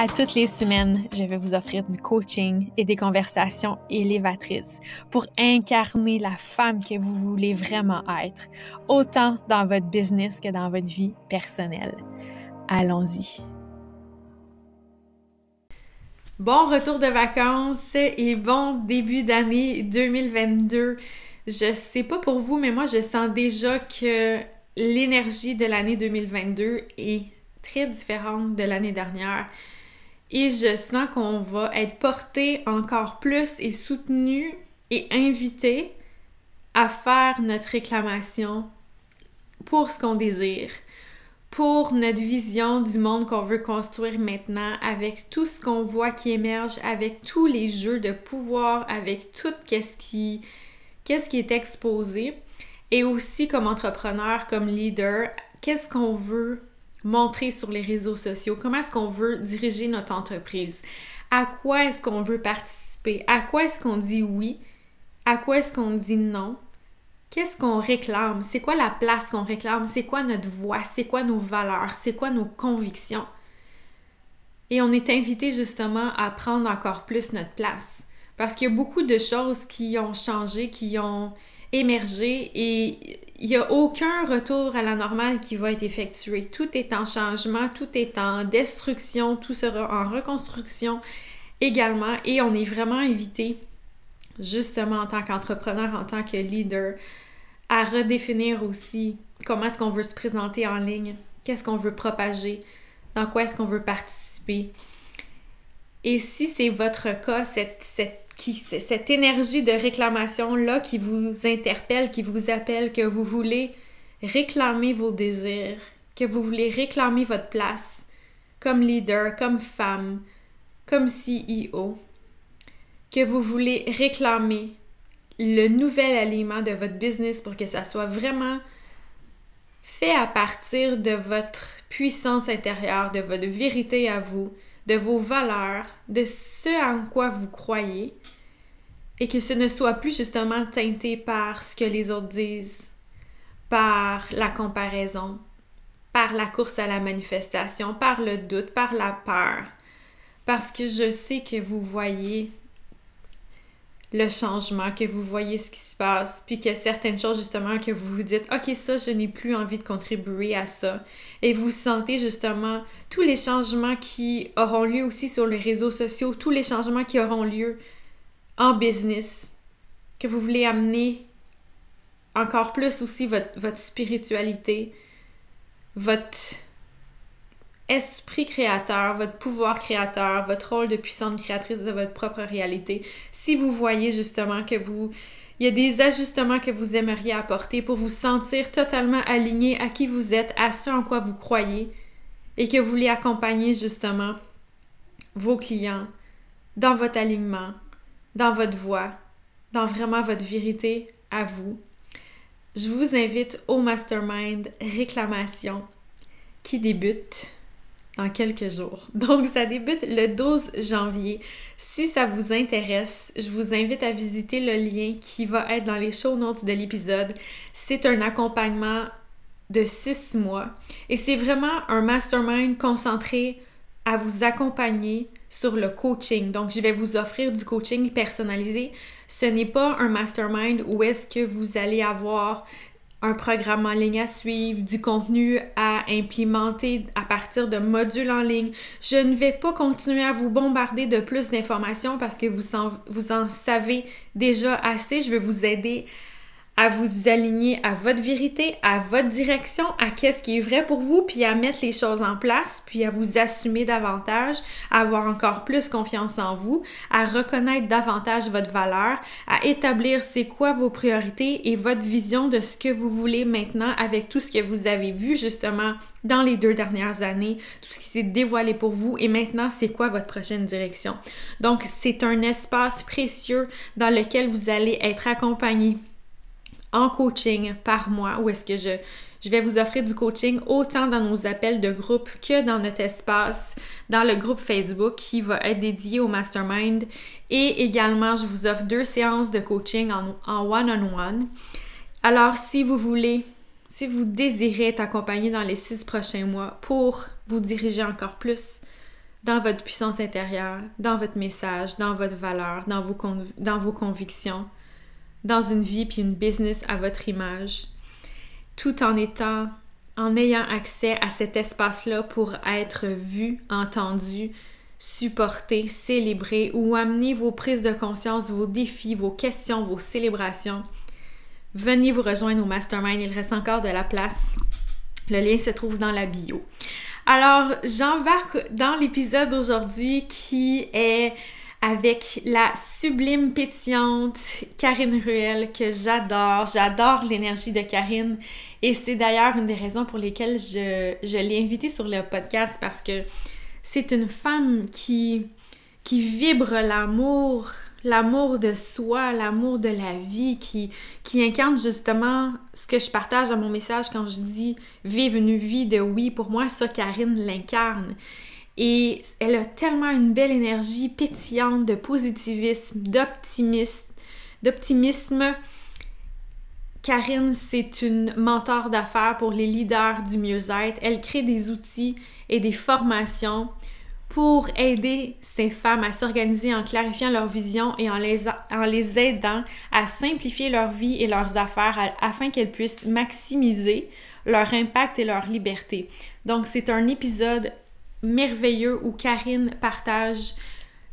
À toutes les semaines, je vais vous offrir du coaching et des conversations élévatrices pour incarner la femme que vous voulez vraiment être, autant dans votre business que dans votre vie personnelle. Allons-y. Bon retour de vacances et bon début d'année 2022. Je sais pas pour vous, mais moi je sens déjà que l'énergie de l'année 2022 est très différente de l'année dernière. Et je sens qu'on va être porté encore plus et soutenu et invité à faire notre réclamation pour ce qu'on désire, pour notre vision du monde qu'on veut construire maintenant, avec tout ce qu'on voit qui émerge, avec tous les jeux de pouvoir, avec tout ce qui, qu'est-ce qui est exposé, et aussi comme entrepreneur, comme leader, qu'est-ce qu'on veut montrer sur les réseaux sociaux? Comment est-ce qu'on veut diriger notre entreprise? À quoi est-ce qu'on veut participer? À quoi est-ce qu'on dit oui? À quoi est-ce qu'on dit non? Qu'est-ce qu'on réclame? C'est quoi la place qu'on réclame? C'est quoi notre voix? C'est quoi nos valeurs? C'est quoi nos convictions? Et on est invité justement à prendre encore plus notre place. Parce qu'il y a beaucoup de choses qui ont changé, qui ont émergé et il n'y a aucun retour à la normale qui va être effectué. Tout est en changement, tout est en destruction, tout sera en reconstruction également et on est vraiment invité, justement en tant qu'entrepreneur, en tant que leader, à redéfinir aussi comment est-ce qu'on veut se présenter en ligne, qu'est-ce qu'on veut propager, dans quoi est-ce qu'on veut participer. Et si c'est votre cas, cette, cette qui, cette énergie de réclamation-là qui vous interpelle, qui vous appelle, que vous voulez réclamer vos désirs, que vous voulez réclamer votre place comme leader, comme femme, comme CEO, que vous voulez réclamer le nouvel aliment de votre business pour que ça soit vraiment fait à partir de votre puissance intérieure, de votre vérité à vous, de vos valeurs, de ce en quoi vous croyez, et que ce ne soit plus justement teinté par ce que les autres disent, par la comparaison, par la course à la manifestation, par le doute, par la peur, parce que je sais que vous voyez le changement, que vous voyez ce qui se passe, puis que certaines choses justement que vous vous dites, ok, ça, je n'ai plus envie de contribuer à ça. Et vous sentez justement tous les changements qui auront lieu aussi sur les réseaux sociaux, tous les changements qui auront lieu en business, que vous voulez amener encore plus aussi votre, votre spiritualité, votre esprit créateur, votre pouvoir créateur, votre rôle de puissante créatrice de votre propre réalité, si vous voyez justement que vous il y a des ajustements que vous aimeriez apporter pour vous sentir totalement aligné à qui vous êtes, à ce en quoi vous croyez et que vous voulez accompagner justement vos clients dans votre alignement, dans votre voix, dans vraiment votre vérité à vous. Je vous invite au mastermind réclamation qui débute quelques jours. Donc, ça débute le 12 janvier. Si ça vous intéresse, je vous invite à visiter le lien qui va être dans les show notes de l'épisode. C'est un accompagnement de six mois et c'est vraiment un mastermind concentré à vous accompagner sur le coaching. Donc, je vais vous offrir du coaching personnalisé. Ce n'est pas un mastermind où est-ce que vous allez avoir un programme en ligne à suivre, du contenu à implémenter à partir de modules en ligne. Je ne vais pas continuer à vous bombarder de plus d'informations parce que vous en, savez déjà assez. Je vais vous aider à vous aligner à votre vérité, à votre direction, à qu'est-ce qui est vrai pour vous, puis à mettre les choses en place, puis à vous assumer davantage, à avoir encore plus confiance en vous, à reconnaître davantage votre valeur, à établir c'est quoi vos priorités et votre vision de ce que vous voulez maintenant avec tout ce que vous avez vu justement dans les deux dernières années, tout ce qui s'est dévoilé pour vous et maintenant c'est quoi votre prochaine direction. Donc c'est un espace précieux dans lequel vous allez être accompagné en coaching par mois où est-ce que je, je vais vous offrir du coaching autant dans nos appels de groupe que dans notre espace, dans le groupe Facebook qui va être dédié au mastermind. Et également, je vous offre deux séances de coaching en one-on-one. Alors, si vous voulez, si vous désirez être accompagné dans les six prochains mois pour vous diriger encore plus dans votre puissance intérieure, dans votre message, dans votre valeur, dans vos, dans vos convictions, dans une vie puis une business à votre image, tout en étant, en ayant accès à cet espace-là pour être vu, entendu, supporté, célébré ou amener vos prises de conscience, vos défis, vos questions, vos célébrations. Venez vous rejoindre au mastermind, il reste encore de la place. Le lien se trouve dans la bio. Alors, j'embarque dans l'épisode d'aujourd'hui qui est avec la sublime pétillante Karine Ruel que j'adore. J'adore l'énergie de Karine et c'est d'ailleurs une des raisons pour lesquelles je, l'ai invitée sur le podcast parce que c'est une femme qui, qui vibre l'amour, l'amour de soi, l'amour de la vie, qui, qui incarne justement ce que je partage dans mon message quand je dis vivre une vie de oui. Pour moi, ça, Karine l'incarne. Et elle a tellement une belle énergie pétillante de positivisme, d'optimisme. Karine, c'est une mentor d'affaires pour les leaders du mieux-être. Elle crée des outils et des formations pour aider ces femmes à s'organiser en clarifiant leur vision et en les, en les aidant à simplifier leur vie et leurs affaires afin qu'elles puissent maximiser leur impact et leur liberté. Donc, c'est un épisode merveilleux où Karine partage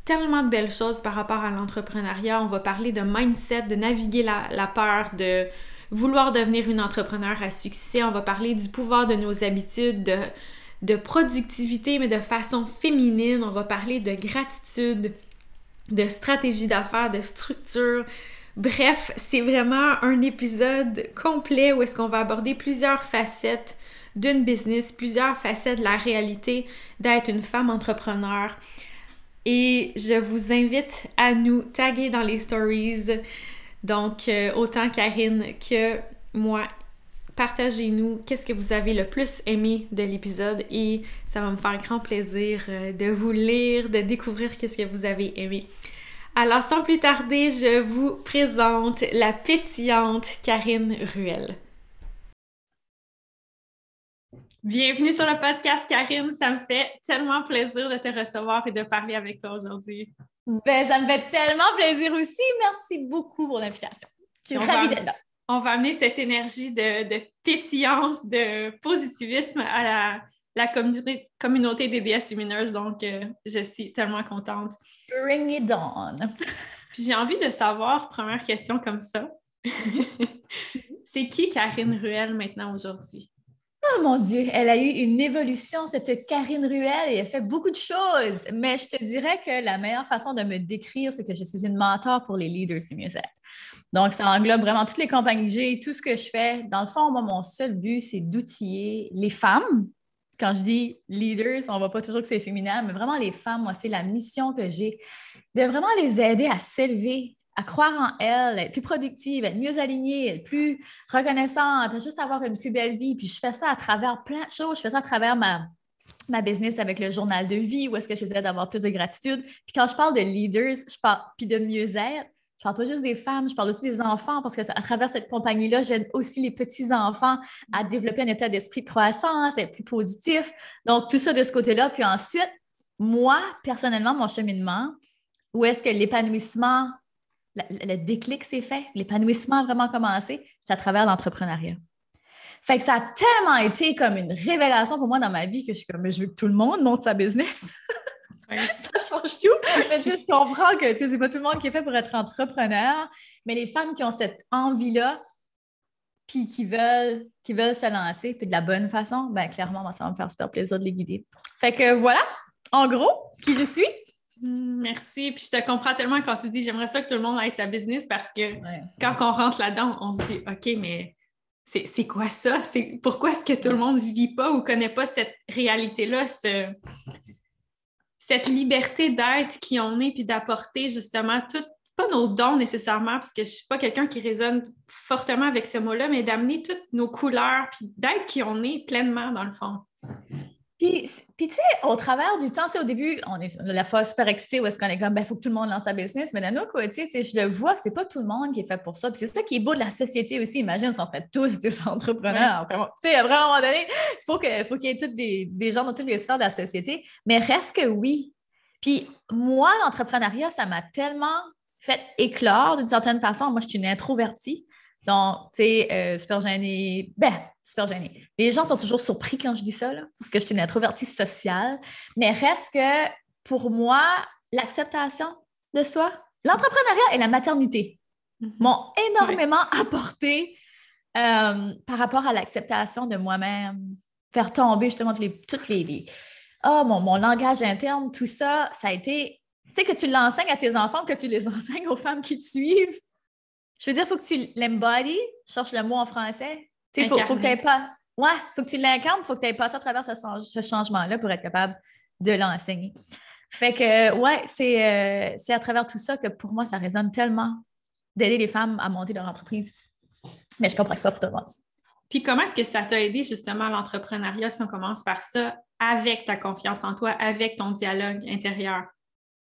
tellement de belles choses par rapport à l'entrepreneuriat. On va parler de mindset, de naviguer la, peur, de vouloir devenir une entrepreneur à succès. On va parler du pouvoir de nos habitudes, de, de productivité, mais de façon féminine. On va parler de gratitude, de stratégie d'affaires, de structure. Bref, c'est vraiment un épisode complet où est-ce qu'on va aborder plusieurs facettes d'une business, plusieurs facettes de la réalité d'être une femme entrepreneur. Et je vous invite à nous taguer dans les stories. Donc, euh, autant Karine que moi, partagez-nous qu'est-ce que vous avez le plus aimé de l'épisode et ça va me faire grand plaisir euh, de vous lire, de découvrir qu'est-ce que vous avez aimé. Alors, sans plus tarder, je vous présente la pétillante Karine Ruel. Bienvenue sur le podcast, Karine. Ça me fait tellement plaisir de te recevoir et de parler avec toi aujourd'hui. Ben, ça me fait tellement plaisir aussi. Merci beaucoup pour l'invitation. Je suis ravie d'être là. On va amener cette énergie de, pétillance, de positivisme à la, la communauté, communauté des déesses lumineuses. Donc, euh, je suis tellement contente. Bring it on! j'ai envie de savoir, première question comme ça, c'est qui Karine Ruel maintenant aujourd'hui? Oh mon Dieu, elle a eu une évolution, cette Karine Ruel, et elle fait beaucoup de choses. Mais je te dirais que la meilleure façon de me décrire, c'est que je suis une mentor pour les leaders du mieux Donc, ça englobe vraiment toutes les compagnies que j'ai, tout ce que je fais. Dans le fond, moi, mon seul but, c'est d'outiller les femmes. Quand je dis leaders, on ne voit pas toujours que c'est féminin, mais vraiment les femmes, moi, c'est la mission que j'ai de vraiment les aider à s'élever à croire en elle, être plus productive, être mieux alignée, être plus reconnaissante, juste avoir une plus belle vie. Puis je fais ça à travers plein de choses. Je fais ça à travers ma, ma business avec le journal de vie, où est-ce que j'essaie d'avoir plus de gratitude. Puis quand je parle de leaders, je parle puis de mieux-être, je parle pas juste des femmes, je parle aussi des enfants parce que à travers cette compagnie-là, j'aide aussi les petits-enfants à développer un état d'esprit de croissance, être plus positif. Donc, tout ça de ce côté-là. Puis ensuite, moi, personnellement, mon cheminement, où est-ce que l'épanouissement le déclic s'est fait, l'épanouissement a vraiment commencé, c'est à travers l'entrepreneuriat. Fait que ça a tellement été comme une révélation pour moi dans ma vie que je suis comme, je veux que tout le monde monte sa business. ça change tout. Mais tu sais, je comprends que c'est pas tout le monde qui est fait pour être entrepreneur, mais les femmes qui ont cette envie-là, puis qui veulent, qui veulent se lancer, puis de la bonne façon, ben clairement, moi, ça va me faire super plaisir de les guider. Fait que voilà, en gros, qui je suis. Hmm, merci. Puis je te comprends tellement quand tu dis j'aimerais ça que tout le monde aille sa business parce que quand on rentre là-dedans, on se dit OK, mais c'est quoi ça? Pourquoi est-ce que tout le monde ne vit pas ou ne connaît pas cette réalité-là, ce, cette liberté d'être qui on est, puis d'apporter justement tout, pas nos dons nécessairement, parce que je ne suis pas quelqu'un qui résonne fortement avec ce mot-là, mais d'amener toutes nos couleurs, puis d'être qui on est pleinement dans le fond. Puis, tu sais, au travers du temps, au début, on est la fois super excitée où est-ce qu'on est comme, ben, il faut que tout le monde lance sa business. Mais d'un autre côté, je le vois que c'est pas tout le monde qui est fait pour ça. Puis c'est ça qui est beau de la société aussi. Imagine si on serait tous des entrepreneurs. Tu sais, à un moment donné, il faut qu'il faut qu'il y ait tous des, des, gens dans toutes les sphères de la société. Mais reste que oui. Puis moi, l'entrepreneuriat, ça m'a tellement fait éclore d'une certaine façon. Moi, je suis une introvertie. Donc, tu sais, euh, super gênée. Ben, super gênée. Les gens sont toujours surpris quand je dis ça, parce que je suis une introvertie sociale. Mais reste que pour moi, l'acceptation de soi, l'entrepreneuriat et la maternité mm-hmm. m'ont énormément apporté euh, par rapport à l'acceptation de moi-même, faire tomber justement toutes les. Toutes les, oh, mon, mon langage interne, tout ça, ça a été. Tu sais, que tu l'enseignes à tes enfants, que tu les enseignes aux femmes qui te suivent je veux dire, il faut que tu l'embody, cherche le mot en français. Il faut, faut, que tu pas. Ouais, faut que tu l'incarnes, il faut que tu aies passé à travers ce, changement-là pour être capable de l'enseigner. Fait que, ouais, euh, c'est à travers tout ça que pour moi, ça résonne tellement d'aider les femmes à monter leur entreprise. Mais je comprends que ce pas pour tout le monde. Puis comment est-ce que ça t'a aidé justement l'entrepreneuriat si on commence par ça, avec ta confiance en toi, avec ton dialogue intérieur?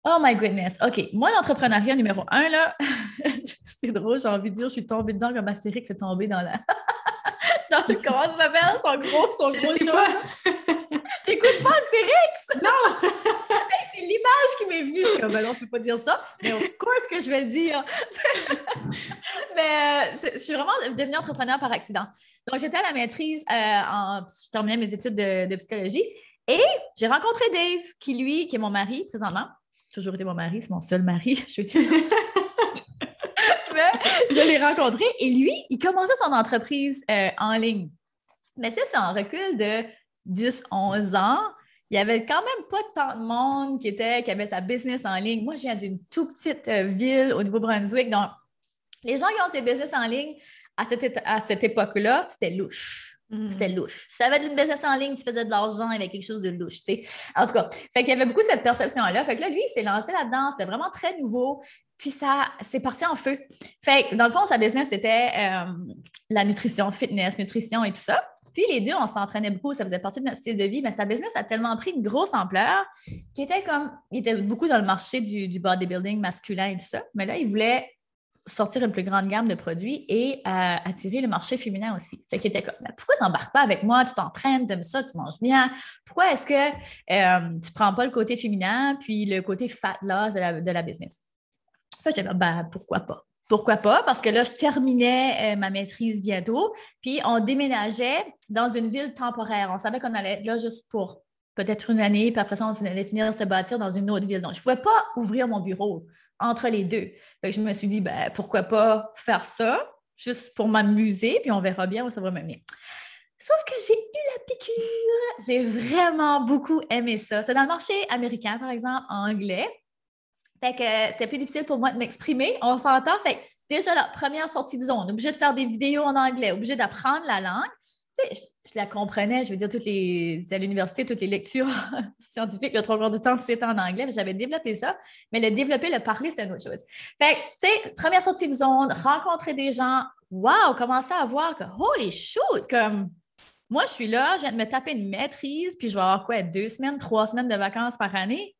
Oh my goodness. OK. Moi, l'entrepreneuriat numéro un, là, c'est drôle, j'ai envie de dire, je suis tombée dedans comme Astérix est tombé dans la. dans le, comment ça s'appelle? Son gros, son gros chat. T'écoutes pas Astérix? Non! c'est l'image qui m'est venue. Je suis comme, ben non, on peut pas dire ça. Mais of course que je vais le dire. mais euh, je suis vraiment devenue entrepreneur par accident. Donc, j'étais à la maîtrise, euh, en, je terminais mes études de, de psychologie. Et j'ai rencontré Dave, qui lui, qui est mon mari présentement, toujours été mon mari, c'est mon seul mari, je veux dire. Je l'ai rencontré et lui, il commençait son entreprise euh, en ligne. Mais tu sais, c'est un recul de 10-11 ans. Il n'y avait quand même pas tant de monde qui avait sa business en ligne. Moi, je viens d'une toute petite euh, ville au Nouveau-Brunswick. Donc, les gens qui ont ces business en ligne à cette, à cette époque-là, c'était louche. C'était mm. louche. Ça avait une business en ligne, tu faisais de l'argent avec quelque chose de louche, tu sais. En tout cas, fait qu'il y avait beaucoup cette perception-là. Fait que là, lui, il s'est lancé là-dedans. C'était vraiment très nouveau. Puis ça, c'est parti en feu. Fait que dans le fond, sa business, c'était euh, la nutrition, fitness, nutrition et tout ça. Puis les deux, on s'entraînait beaucoup, ça faisait partie de notre style de vie, mais sa business a tellement pris une grosse ampleur qu'il était comme, il était beaucoup dans le marché du, du bodybuilding masculin et tout ça, mais là, il voulait sortir une plus grande gamme de produits et euh, attirer le marché féminin aussi. Fait était comme, pourquoi tu n'embarques pas avec moi? Tu t'entraînes, tu aimes ça, tu manges bien. Pourquoi est-ce que euh, tu ne prends pas le côté féminin puis le côté fat loss de la, business? Fait que ben, pourquoi pas? Pourquoi pas? Parce que là, je terminais euh, ma maîtrise bientôt, puis on déménageait dans une ville temporaire. On savait qu'on allait être là juste pour peut-être une année, puis après ça, on allait finir de se bâtir dans une autre ville. Donc, je ne pouvais pas ouvrir mon bureau entre les deux. je me suis dit, ben, pourquoi pas faire ça, juste pour m'amuser, puis on verra bien où ça va m'amener. Sauf que j'ai eu la piqûre. J'ai vraiment beaucoup aimé ça. C'est dans le marché américain, par exemple, anglais. Fait que c'était plus difficile pour moi de m'exprimer. On s'entend. Fait déjà, la première sortie de zone, obligé de faire des vidéos en anglais, obligé d'apprendre la langue. Je la comprenais, je veux dire, toutes les, à l'université, toutes les lectures scientifiques, le trois quarts du temps, c'était en anglais, mais j'avais développé ça, mais le développer, le parler, c'était une autre chose. Fait tu sais, première sortie de zone, rencontrer des gens, wow, commencer à voir que, holy shoot, comme, moi, je suis là, je viens de me taper une maîtrise, puis je vais avoir quoi, deux semaines, trois semaines de vacances par année?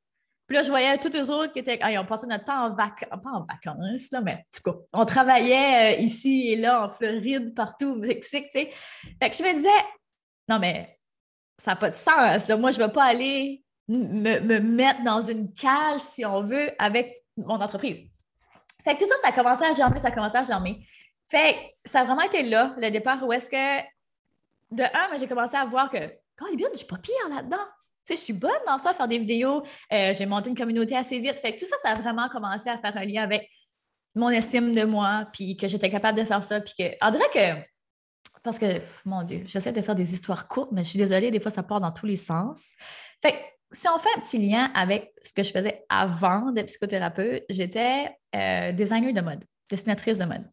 Puis là, je voyais tous les autres qui étaient. Ah, ils ont passé notre temps en vacances. Pas en vacances, là, mais en tout cas, on travaillait euh, ici et là, en Floride, partout, au Mexique, tu sais. Fait que je me disais, non, mais ça n'a pas de sens. Moi, je ne vais pas aller me, mettre dans une cage, si on veut, avec mon entreprise. Fait que tout ça, ça a commencé à germer, ça a commencé à germer. Fait que ça a vraiment été là, le départ, où est-ce que, de un, j'ai commencé à voir que, quand est bien, je suis pas pire là-dedans je suis bonne dans ça, faire des vidéos. Euh, j'ai monté une communauté assez vite. Fait que tout ça, ça a vraiment commencé à faire un lien avec mon estime de moi, puis que j'étais capable de faire ça. Puis que, on dirait que parce que, mon Dieu, j'essaie de faire des histoires courtes, mais je suis désolée, des fois, ça part dans tous les sens. Fait que, si on fait un petit lien avec ce que je faisais avant d'être psychothérapeute, j'étais euh, designer de mode, dessinatrice de mode.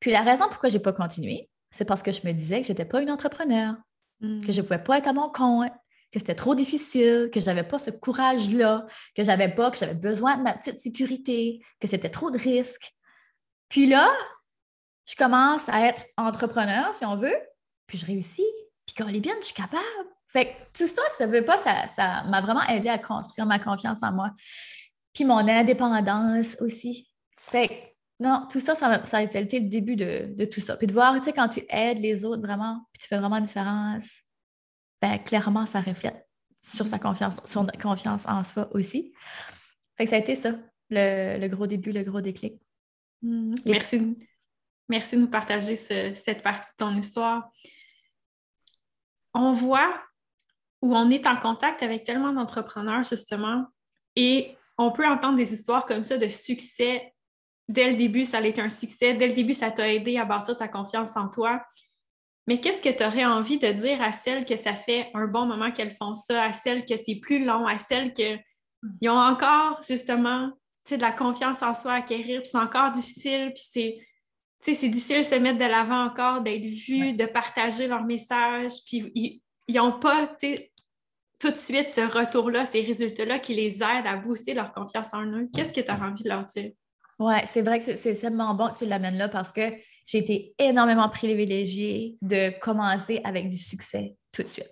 Puis la raison pourquoi je n'ai pas continué, c'est parce que je me disais que je n'étais pas une entrepreneur, Mm. que je ne pouvais pas être à mon compte, que c'était trop difficile, que je n'avais pas ce courage-là, que j'avais pas, que j'avais besoin de ma petite sécurité, que c'était trop de risques. Puis là, je commence à être entrepreneur, si on veut, puis je réussis, puis quand est bien, je suis capable. Fait que tout ça, ça veut pas, ça, m'a vraiment aidé à construire ma confiance en moi. Puis mon indépendance aussi. Fait que, non, tout ça, ça, a été le début de, tout ça. Puis de voir, tu sais, quand tu aides les autres vraiment, puis tu fais vraiment une différence, ben, clairement, ça reflète sur sa confiance, son confiance en soi aussi. Fait que ça a été ça, le, le gros début, le gros déclic. Mm. Merci, merci de nous partager ce- cette partie de ton histoire. On voit où on est en contact avec tellement d'entrepreneurs, justement, et on peut entendre des histoires comme ça de succès. Dès le début, ça a été un succès. Dès le début, ça t'a aidé à bâtir ta confiance en toi. Mais qu'est-ce que tu aurais envie de dire à celles que ça fait un bon moment qu'elles font ça, à celles que c'est plus long, à celles que ils ont encore justement de la confiance en soi à acquérir, puis c'est encore difficile, puis c'est tu sais, c'est difficile de se mettre de l'avant encore, d'être vu, Ouais. de partager leur message, puis ils n'ont pas tout de suite ce retour-là, ces résultats-là qui les aident à booster leur confiance en eux. Qu'est-ce que tu as envie de leur dire? Oui, c'est vrai que c'est- c'est tellement bon que tu l'amènes là parce que j'ai été énormément privilégiée de commencer avec du succès tout de suite.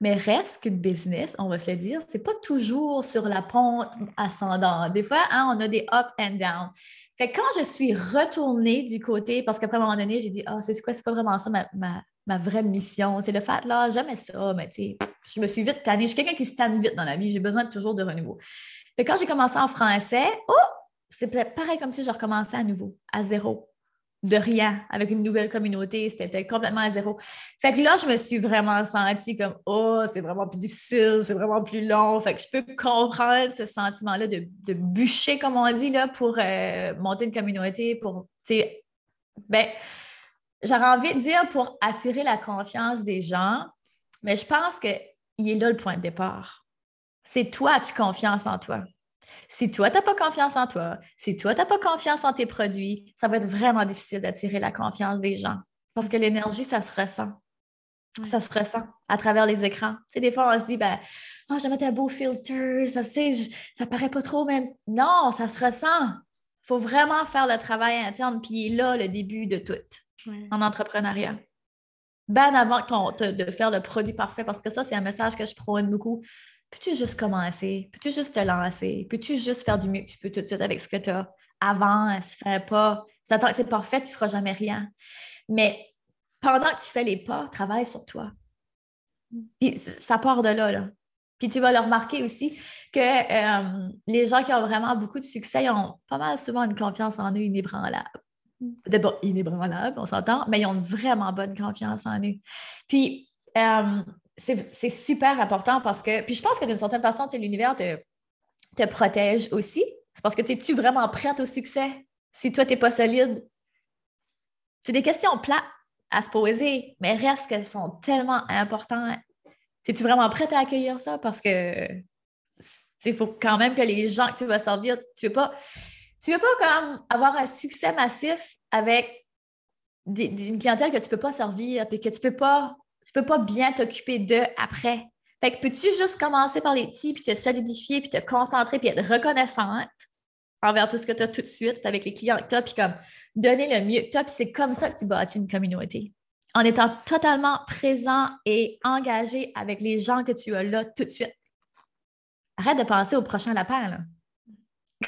Mais reste qu'une business, on va se le dire, c'est pas toujours sur la pente ascendante. Des fois, hein, on a des up and down. Fait que quand je suis retournée du côté, parce qu'après un moment donné, j'ai dit, ah, c'est quoi, c'est pas vraiment ça ma, ma- ma vraie mission. C'est le fait, là, jamais ça, mais tu je me suis vite tannée. Je suis quelqu'un qui se tanne vite dans la vie. J'ai besoin toujours de renouveau. Que quand j'ai commencé en français, oh, c'est pareil comme si je recommençais à nouveau, à zéro, de rien, avec une nouvelle communauté. C'était complètement à zéro. Fait que là, je me suis vraiment sentie comme, oh, c'est vraiment plus difficile, c'est vraiment plus long. Fait que je peux comprendre ce sentiment-là de, bûcher, comme on dit, là, pour euh, monter une communauté, pour, tu ben, j'aurais envie de dire pour attirer la confiance des gens, mais je pense qu'il est là le point de départ. C'est toi, as-tu confiance en toi? Si toi, tu n'as pas confiance en toi, si toi, tu n'as pas confiance en tes produits, ça va être vraiment difficile d'attirer la confiance des gens parce que l'énergie, ça se ressent. Ça se ressent à travers les écrans. Tu sais, des fois, on se dit, ben, oh, je vais mettre un beau filter, ça, c'est, ça paraît pas trop même. Non, ça se ressent. Il faut vraiment faire le travail interne, puis là, le début de tout Ouais. en entrepreneuriat. Ben avant ton- te- de faire le produit parfait, parce que ça, c'est un message que je prône beaucoup. Peux-tu juste commencer? Peux-tu juste te lancer? Peux-tu juste faire du mieux que tu peux tout de suite avec ce que tu as? Avance, fais pas. C'est parfait, tu ne feras jamais rien. Mais pendant que tu fais les pas, travaille sur toi. Puis ça part de là, là. Puis tu vas le remarquer aussi que euh, les gens qui ont vraiment beaucoup de succès, ils ont pas mal souvent une confiance en eux inébranlable. D'abord, inébranlable, on s'entend, mais ils ont une vraiment bonne confiance en eux. Puis, euh, c'est super important parce que, puis je pense que d'une certaine façon, l'univers te, te protège aussi. C'est parce que tu es-tu vraiment prête au succès si toi, tu n'es pas solide? C'est des questions plates à se poser, mais reste qu'elles sont tellement importantes. Es-tu vraiment prête à accueillir ça? Parce que il faut quand même que les gens que tu vas servir, tu veux pas, tu veux pas avoir un succès massif avec des- une clientèle que tu ne peux pas servir puis que tu ne peux pas, tu peux pas bien t'occuper d'eux après. Fait que peux-tu juste commencer par les petits, puis te solidifier, puis te concentrer, puis être reconnaissante envers tout ce que tu as tout de suite avec les clients que tu as, puis comme donner le mieux que tu as, puis c'est comme ça que tu bâtis une communauté. En étant totalement présent et engagé avec les gens que tu as là tout de suite. Arrête de penser au prochain lapin, là.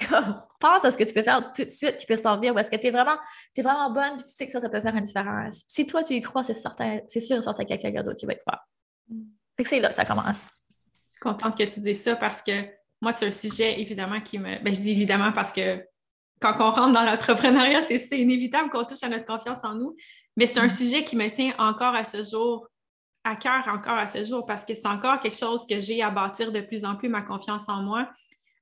Comme, Pense à ce que tu peux faire tout de suite qui peut servir ou est-ce que tu es vraiment, vraiment bonne puis tu sais que ça, ça peut faire une différence. Si toi, tu y crois, c'est certain, c'est sûr et certain qu'il y a quelqu'un d'autre qui va y croire. Fait que c'est là que ça commence. Je suis contente que tu dises ça parce que moi, c'est un sujet évidemment qui me. Ben, je dis évidemment parce que quand on rentre dans l'entrepreneuriat, c'est c'est inévitable qu'on touche à notre confiance en nous. Mais c'est un Mm. sujet qui me tient encore à ce jour, à cœur encore à ce jour, parce que c'est encore quelque chose que j'ai à bâtir de plus en plus ma confiance en moi.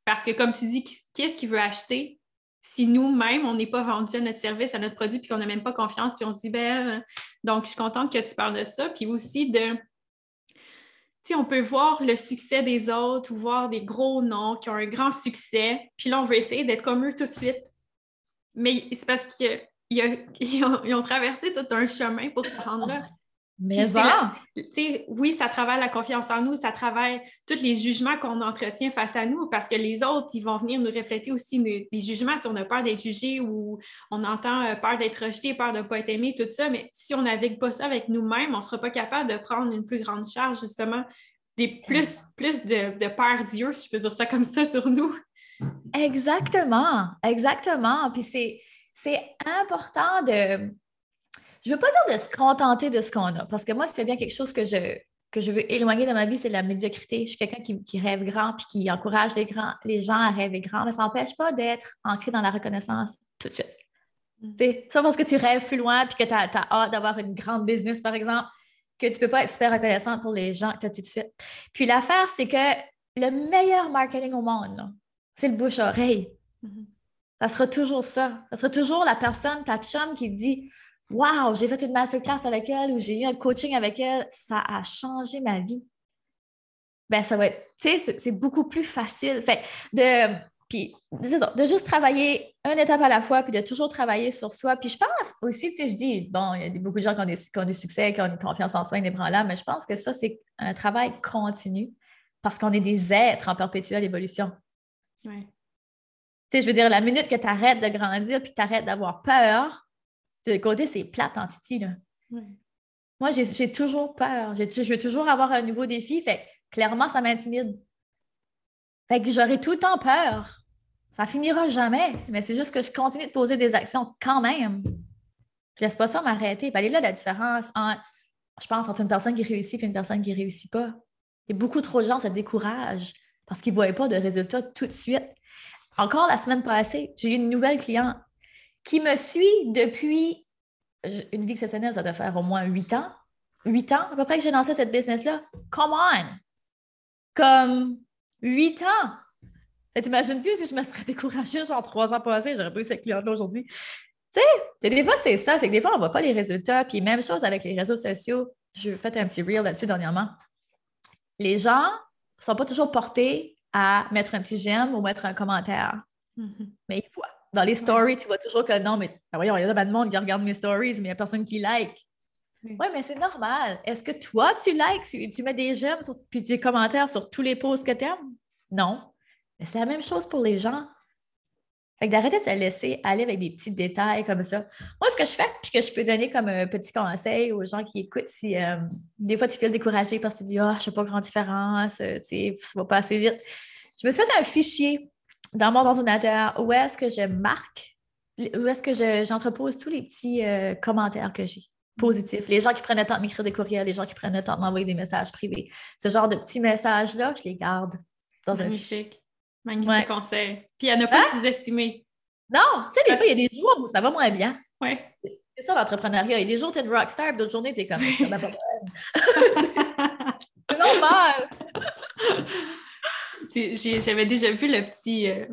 Parce que comme tu dis, qu'est-ce qui veut acheter si nous-mêmes, on n'est pas vendu à notre service, à notre produit, puis qu'on n'a même pas confiance, puis on se dit, ben, Donc, je suis contente que tu parles de ça. Puis aussi de sais, on peut voir le succès des autres ou voir des gros noms qui ont un grand succès, puis là, on veut essayer d'être comme eux tout de suite. Mais c'est parce qu'ils ont, traversé tout un chemin pour se rendre là. Mais ça, oui, ça travaille la confiance en nous, ça travaille tous les jugements qu'on entretient face à nous, parce que les autres, ils vont venir nous refléter aussi des jugements. on a peur d'être jugé ou on entend euh, peur d'être rejeté, peur de ne pas être aimé, tout ça, mais si on navigue pas ça avec nous-mêmes, on ne sera pas capable de prendre une plus grande charge, justement, des plus, plus de, de peur Dieu, si je peux dire ça comme ça, sur nous. Exactement, exactement. Puis c'est important de je ne veux pas dire de se contenter de ce qu'on a, parce que moi, c'est bien quelque chose que je, que je veux éloigner de ma vie, c'est la médiocrité. Je suis quelqu'un qui, rêve grand puis qui encourage les, grands, les gens à rêver grand, mais ça n'empêche pas d'être ancré dans la reconnaissance tout de suite. Mm. C'est ça parce que tu rêves plus loin puis que tu as, hâte d'avoir une grande business, par exemple, que tu ne peux pas être super reconnaissante pour les gens que tu as tout de suite. Puis l'affaire, c'est que le meilleur marketing au monde, c'est le bouche-oreille. Mm-hmm. Ça sera toujours ça. Ça sera toujours la personne, ta chum, qui dit Wow, j'ai fait une masterclass avec elle ou j'ai eu un coaching avec elle, ça a changé ma vie. Ben, ça va être, tu sais, c'est beaucoup plus facile. Fait de, puis, de juste travailler une étape à la fois, puis de toujours travailler sur soi. Puis je pense aussi, tu sais, je dis, bon, il y a beaucoup de gens qui ont, des, du succès, qui ont une confiance en soi inébranlable, mais je pense que ça, c'est un travail continu parce qu'on est des êtres en perpétuelle évolution. Oui. Tu sais, je veux dire, la minute que tu arrêtes de grandir puis que tu arrêtes d'avoir peur, le côté, c'est plate en titi. Là. Moi, j'ai toujours peur. Je veux toujours avoir un nouveau défi. Fait clairement, ça m'intimide. Fait que j'aurai tout le temps peur. Ça finira jamais. Mais c'est juste que je continue de poser des actions quand même. Je laisse pas ça m'arrêter. Elle est là la différence je pense, entre une personne qui réussit et une personne qui ne réussit pas. Et beaucoup trop de gens se découragent parce qu'ils ne voient pas de résultats tout de suite. Encore la semaine passée, j'ai eu une nouvelle cliente qui me suit depuis une vie exceptionnelle, ça doit faire au moins huit ans. Huit ans, à peu près que j'ai lancé cette business-là. Come on! Comme huit ans! T'imagines-tu si je me serais découragée genre trois ans passés, j'aurais pas eu cette cliente-là aujourd'hui? Tu sais, des fois, c'est ça, c'est que des fois, on ne voit pas les résultats. Puis même chose avec les réseaux sociaux. Je fait un petit reel là-dessus dernièrement. Les gens ne sont pas toujours portés à mettre un petit j'aime ou mettre un commentaire. Mm-hmm. Mais ils voient. Dans les stories, tu vois toujours que non, mais ben voyons, il y a pas de monde qui regarde mes stories, mais il n'y a personne qui like. Oui, mais c'est normal. Est-ce que toi, tu likes, tu mets des j'aime puis des commentaires sur tous les posts que tu aimes? Non. Mais c'est la même chose pour les gens. Fait que d'arrêter de se laisser aller avec des petits détails comme ça. Moi, ce que je fais, puis que je peux donner comme un petit conseil aux gens qui écoutent, si euh, des fois tu fais découragé parce que tu dis Ah, oh, je ne fais pas grande différence, euh, tu sais, ça va pas assez vite. Je me suis fait un fichier dans mon ordinateur où est-ce que je marque, où est-ce que j'entrepose tous les petits euh, commentaires que j'ai positifs. Les gens qui prennent le temps de m'écrire des courriels, les gens qui prennent le temps de m'envoyer des messages privés. Ce genre de petits messages-là, je les garde dans un fichier. Magnifique conseil. Puis à ne pas hein? sous-estimer. Non, tu sais, des fois, il y a des jours où ça va moins bien. Oui. C'est ça l'entrepreneuriat. Il y a des jours, tu es une rockstar, d'autres journées, tu es comme, je suis comme, pas C'est normal. J'avais déjà vu le petit, euh,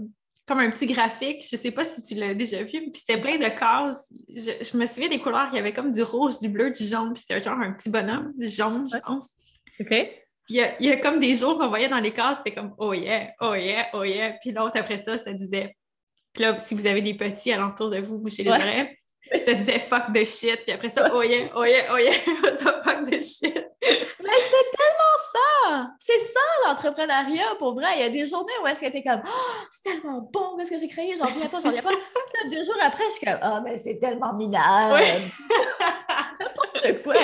comme un petit graphique, je ne sais pas si tu l'as déjà vu, puis c'était plein de cases. Je, me souviens des couleurs, il y avait comme du rouge, du bleu, du jaune, puis c'était genre un petit bonhomme jaune, je pense. OK. Puis il y, a comme des jours qu'on voyait dans les cases, c'était comme oh yeah, oh yeah, oh yeah. Puis l'autre après ça, ça disait. Puis là, si vous avez des petits alentour de vous, bouchez les oreilles ça disait fuck the shit, puis après ça, oh yeah, oh yeah, oh yeah, ça fuck the shit. Mais c'est tellement ça! C'est ça l'entrepreneuriat pour vrai. Il y a des journées où est-ce que t'es comme, oh, c'est tellement bon, qu'est-ce que j'ai créé, j'en viens pas, j'en viens pas. deux jours après, je suis comme, oh, mais c'est tellement minable. N'importe quoi.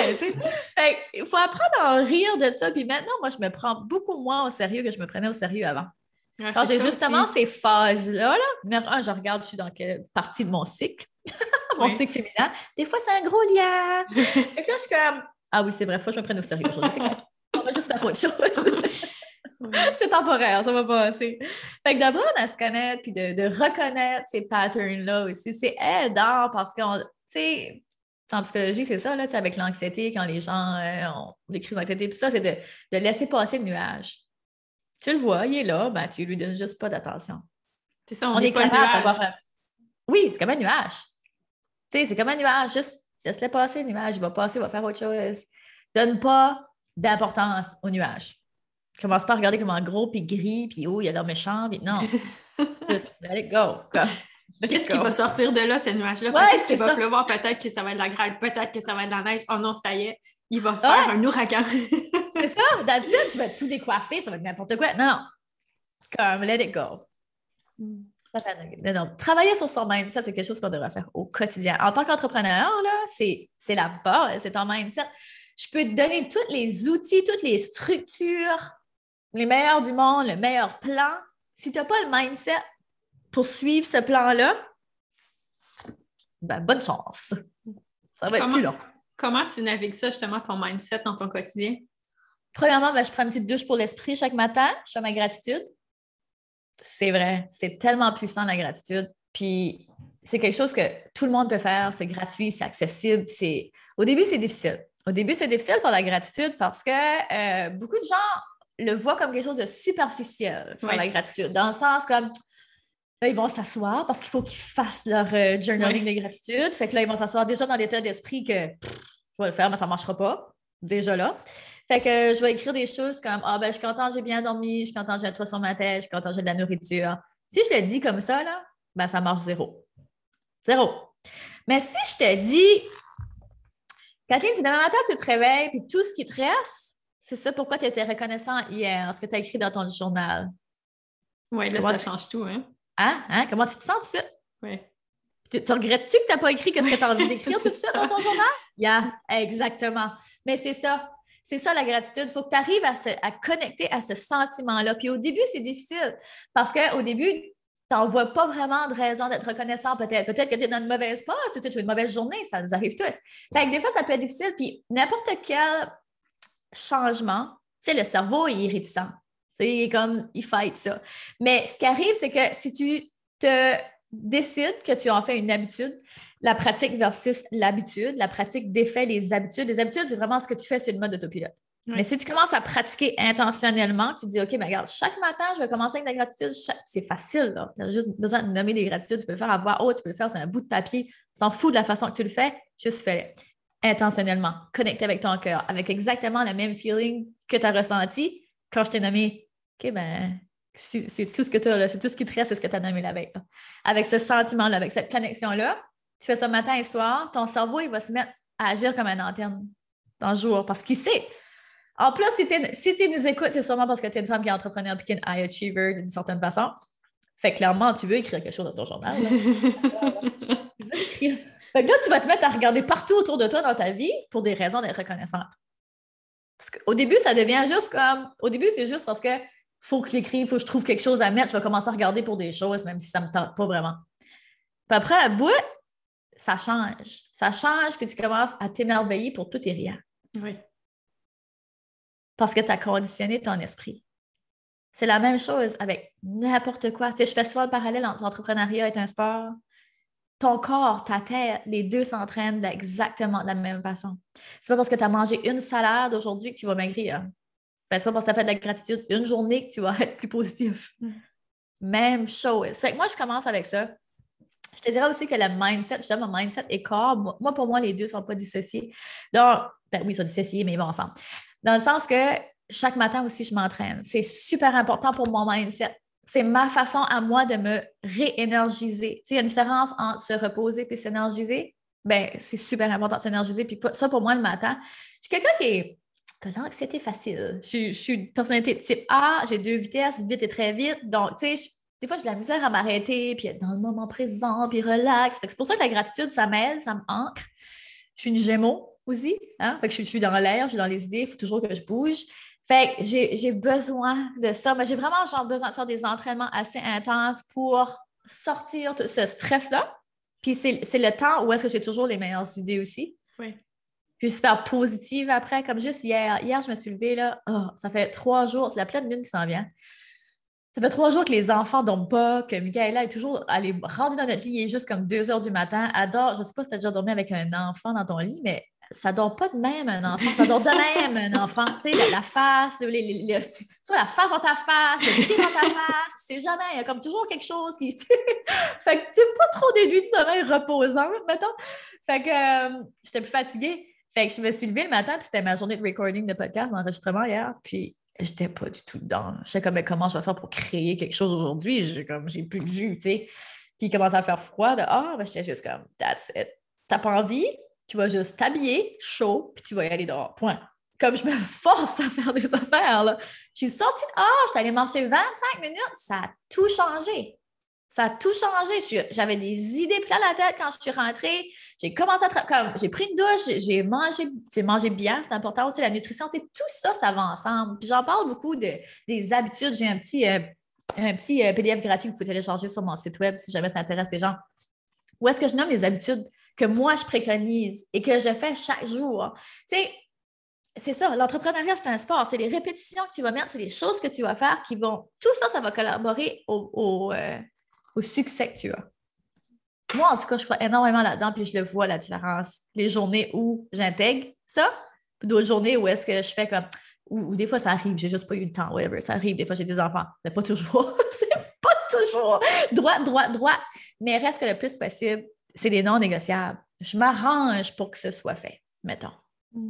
Il faut apprendre à en rire de ça. Puis maintenant, moi, je me prends beaucoup moins au sérieux que je me prenais au sérieux avant. Quand j'ai justement ces phases-là, là, numéro un, je regarde, je suis dans quelle partie de mon cycle mon cycle féminin. Des fois, c'est un gros lien. Et là, je suis comme, ah oui, c'est vrai, faut que je me prenne au sérieux aujourd'hui. On va juste faire autre chose. c'est temporaire, ça va passer. Fait que d'abord, à se connaître puis de, reconnaître ces patterns-là aussi, c'est aidant parce que, tu sais, en psychologie, c'est ça, là, avec l'anxiété, quand les gens euh, ont des crises d'anxiété, puis ça, c'est de, de, laisser passer le nuage. Tu le vois, il est là, ben, tu lui donnes juste pas d'attention. C'est ça, on, est capable d'avoir. Oui, c'est comme un nuage. Tu sais, c'est comme un nuage, juste Laisse-le passer, le nuage. Il va passer, il va faire autre chose. Donne pas d'importance au nuage. Commence pas à regarder comment gros, puis gris, puis oh, il y a l'air méchant. Puis non. Juste, let it go. Qu'est-ce qui va sortir de là, ce nuage-là? Ouais, peut-être qu'il va pleuvoir, peut-être que ça va être de la grêle, peut-être que ça va être de la neige. Oh non, ça y est, il va faire un ouragan. C'est ça, it, tu vas tout décoiffer, ça va être n'importe quoi. Non, non. Comme, let it go. Ça, ça- non. Travailler sur son mindset, c'est quelque chose qu'on devrait faire au quotidien. En tant qu'entrepreneur, là, c'est c'est la base, c'est ton mindset. Je peux te donner tous les outils, toutes les structures, les meilleurs du monde, le meilleur plan. Si tu n'as pas le mindset pour suivre ce plan-là, ben, bonne chance. Ça va être plus long. Comment tu navigues ça, justement, ton mindset dans ton quotidien? Premièrement, ben, je prends une petite douche pour l'esprit chaque matin. Je fais ma gratitude. C'est vrai, c'est tellement puissant la gratitude. Puis c'est quelque chose que tout le monde peut faire. C'est gratuit, c'est accessible. C'est... Au début, c'est difficile. Au début, c'est difficile de faire la gratitude parce que euh, beaucoup de gens le voient comme quelque chose de superficiel, faire Oui. la gratitude. Dans le sens comme, là, ils vont s'asseoir parce qu'il faut qu'ils fassent leur euh, journaling de gratitude. Fait que là, ils vont s'asseoir déjà dans l'état d'esprit que pff, je vais le faire, mais ça ne marchera pas. Déjà là. Fait que je vais écrire des choses comme Ah, ben, je suis content, j'ai bien dormi, je suis content, j'ai un toit sur ma tête, je suis content, j'ai de la nourriture. Si je le dis comme ça, là, ben, ça marche zéro. Zéro. Mais si je te dis, Kathleen, si demain matin tu te réveilles, puis tout ce qui te reste, c'est ça pourquoi tu étais reconnaissant hier, ce que tu as écrit dans ton journal. Oui, là, Comment ça tu- change tout, hein? Hein? Hein? Comment tu te sens tout de suite? Oui. Tu, tu regrettes-tu que tu n'as pas écrit ce que tu as envie d'écrire tout de suite ça. dans ton journal? Yeah, exactement. Mais c'est ça. C'est ça la gratitude. Il faut que tu arrives à, se- à connecter à ce sentiment-là. Puis au début, c'est difficile parce qu'au début, tu n'en vois pas vraiment de raison d'être reconnaissant. Peut-être peut-être que tu es dans une mauvaise passe, tu as une mauvaise journée, ça nous arrive tous. Fait que des fois, ça peut être difficile. Puis n'importe quel changement, tu sais, le cerveau est réticent. Tu sais, il est comme, il fight ça. Mais ce qui arrive, c'est que si tu te décides que tu en fais une habitude, la pratique versus l'habitude, la pratique défait les habitudes. Les habitudes, c'est vraiment ce que tu fais sur le mode autopilote. Oui. Mais si tu commences à pratiquer intentionnellement, tu te dis, OK, ben regarde, chaque matin, je vais commencer avec la gratitude. C'est facile, là. Tu as juste besoin de nommer des gratitudes. Tu peux le faire à voix haute, tu peux le faire sur un bout de papier. S'en fout de la façon que tu le fais, juste fais-le intentionnellement, connecté avec ton cœur, avec exactement le même feeling que tu as ressenti quand je t'ai nommé. OK, ben, c'est tout ce que tu as, c'est tout ce qui te reste, c'est ce que tu as nommé la veille. là. Avec ce sentiment-là, avec cette connexion-là, tu fais ça matin et soir, ton cerveau, il va se mettre à agir comme une antenne dans le jour parce qu'il sait. En plus, si tu si nous écoutes, c'est sûrement parce que tu es une femme qui est entrepreneur et qui est une high achiever d'une certaine façon. Fait que clairement, tu veux écrire quelque chose dans ton journal. là. Fait que là, tu vas te mettre à regarder partout autour de toi dans ta vie pour des raisons d'être reconnaissante. Parce qu'au début, ça devient juste comme. Au début, c'est juste parce que faut que j'écrive, il faut que je trouve quelque chose à mettre. Je vais commencer à regarder pour des choses, même si ça ne me tente pas vraiment. Puis après, à bout, ça change. Ça change, puis tu commences à t'émerveiller pour tout et rien. oui. Parce que tu as conditionné ton esprit. C'est la même chose avec n'importe quoi. Tu sais, je fais souvent le parallèle entre l'entrepreneuriat et un sport. Ton corps, ta tête, les deux s'entraînent exactement de la même façon. C'est pas parce que tu as mangé une salade aujourd'hui que tu vas maigrir. Ben, c'est pas parce que tu as fait de la gratitude une journée que tu vas être plus positif. Mm. Même chose. Fait que moi, je commence avec ça. Je te dirais aussi que le mindset, justement, mindset et corps, moi, pour moi, les deux ne sont pas dissociés. Donc, ben oui, ils sont dissociés, mais ils vont ensemble. Dans le sens que chaque matin aussi, je m'entraîne. C'est super important pour mon mindset. C'est ma façon à moi de me réénergiser. Tu sais, il y a une différence entre se reposer et s'énergiser. Ben, c'est super important de s'énergiser. Puis ça, pour moi, le matin, je suis quelqu'un qui est. T'as l'anxiété facile. Je, suis- une personnalité de type A, j'ai deux vitesses, vite et très vite. Donc, tu sais, des fois, j'ai de la misère à m'arrêter, puis être dans le moment présent, puis relax. Que c'est pour ça que la gratitude, ça m'aide, ça m'ancre. Je suis une gémeaux aussi. Hein? Fait que je, suis- dans l'air, je suis dans les idées, il faut toujours que je bouge. Fait que j'ai besoin de ça. Mais j'ai vraiment besoin de faire des entraînements assez intenses pour sortir tout ce stress-là. Puis c'est le temps où est-ce que j'ai toujours les meilleures idées aussi. Oui. Puis super positive après, comme juste hier. Hier, je me suis levée, là. oh, ça fait trois jours, c'est la pleine lune qui s'en vient. Ça fait trois jours que les enfants ne dorment pas, que Michaela est toujours est rendue dans notre lit, il est juste comme deux heures du matin. Adore, je ne sais pas si tu as déjà dormi avec un enfant dans ton lit, mais ça dort pas de même un enfant, ça dort de même un enfant. Tu sais, la, face, les, les, la face dans ta face, le pied dans ta face, tu sais jamais, il y a comme toujours quelque chose qui. fait que tu pas trop des nuits de sommeil reposant, mettons. Fait que euh, j'étais plus fatiguée. Fait que je me suis levée le matin, puis c'était ma journée de recording de podcast, d'enregistrement hier, puis j'étais pas du tout dedans. Je sais comme, comment je vais faire pour créer quelque chose aujourd'hui? J'ai comme, j'ai plus de jus, tu sais. Puis il commence à faire froid, de ah, ben, j'étais juste comme, that's it. T'as pas envie? Tu vas juste t'habiller chaud, puis tu vas y aller dehors. Point. Comme je me force à faire des affaires, là. Je suis sortie de ah, j'étais allée marcher 25 minutes, ça a tout changé. Ça a tout changé. J'avais des idées plein la tête quand je suis rentrée. J'ai commencé à comme j'ai pris une douche, j'ai mangé, mangé bien, c'est important aussi la nutrition. tout ça, ça va ensemble. Puis j'en parle beaucoup de, des habitudes. J'ai un petit, euh, un petit euh, PDF gratuit que vous pouvez télécharger sur mon site web si jamais ça intéresse les gens. Où est-ce que je nomme les habitudes que moi je préconise et que je fais chaque jour? Tu c'est ça, l'entrepreneuriat, c'est un sport. C'est les répétitions que tu vas mettre, c'est les choses que tu vas faire qui vont. Tout ça, ça va collaborer au, euh, au succès que tu as. Moi, en tout cas, je crois énormément là-dedans, puis je le vois, la différence. Les journées où j'intègre ça, puis d'autres journées où est-ce que je fais comme. Ou, des fois, ça arrive, j'ai juste pas eu le temps, whatever, ça arrive. Des fois, j'ai des enfants, mais pas toujours. c'est pas toujours droit, droit, droit. Mais reste que le plus possible, c'est des non négociables. Je m'arrange pour que ce soit fait, mettons. Je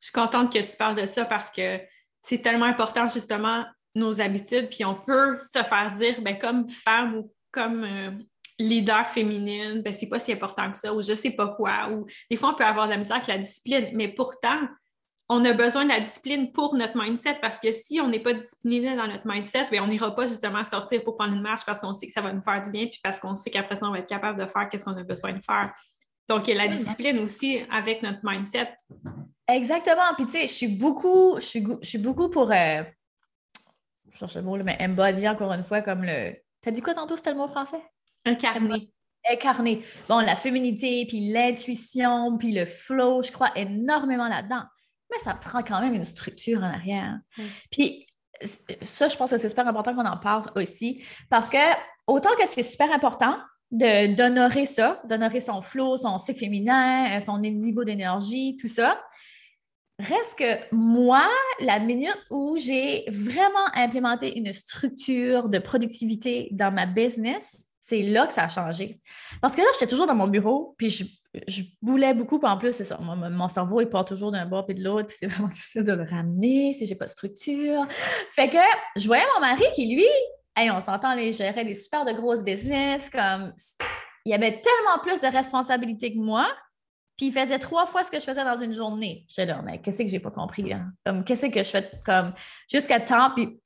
suis contente que tu parles de ça parce que c'est tellement important, justement, nos habitudes, puis on peut se faire dire, ben, comme femme ou comme euh, leader féminine, ben, c'est pas si important que ça, ou je sais pas quoi, ou des fois on peut avoir de la misère avec la discipline, mais pourtant, on a besoin de la discipline pour notre mindset parce que si on n'est pas discipliné dans notre mindset, ben, on n'ira pas justement sortir pour prendre une marche parce qu'on sait que ça va nous faire du bien, puis parce qu'on sait qu'après ça, on va être capable de faire ce qu'on a besoin de faire. Donc, il y a la discipline aussi avec notre mindset. Exactement. Puis, tu sais, je suis beaucoup, je suis, je suis beaucoup pour, euh, je cherche le mot, mais embody encore une fois comme le, T'as dit quoi tantôt, c'était le mot français? Incarné. Incarné. Bon, la féminité, puis l'intuition, puis le flow, je crois énormément là-dedans. Mais ça prend quand même une structure en arrière. Puis ça, je pense que c'est super important qu'on en parle aussi, parce que autant que c'est super important d'honorer ça, d'honorer son flow, son cycle féminin, son niveau d'énergie, tout ça, Reste que moi, la minute où j'ai vraiment implémenté une structure de productivité dans ma business, c'est là que ça a changé. Parce que là, j'étais toujours dans mon bureau, puis je, boulais beaucoup, puis en plus, c'est ça, mon, cerveau, il part toujours d'un bord et de l'autre, puis c'est vraiment difficile de le ramener si j'ai pas de structure. Fait que je voyais mon mari qui, lui, on s'entend, il gérait des super de grosses business, comme il y avait tellement plus de responsabilités que moi, puis il faisait trois fois ce que je faisais dans une journée. J'étais là, mais qu'est-ce que j'ai pas compris? Comme, qu'est-ce que je fais comme jusqu'à temps? Puis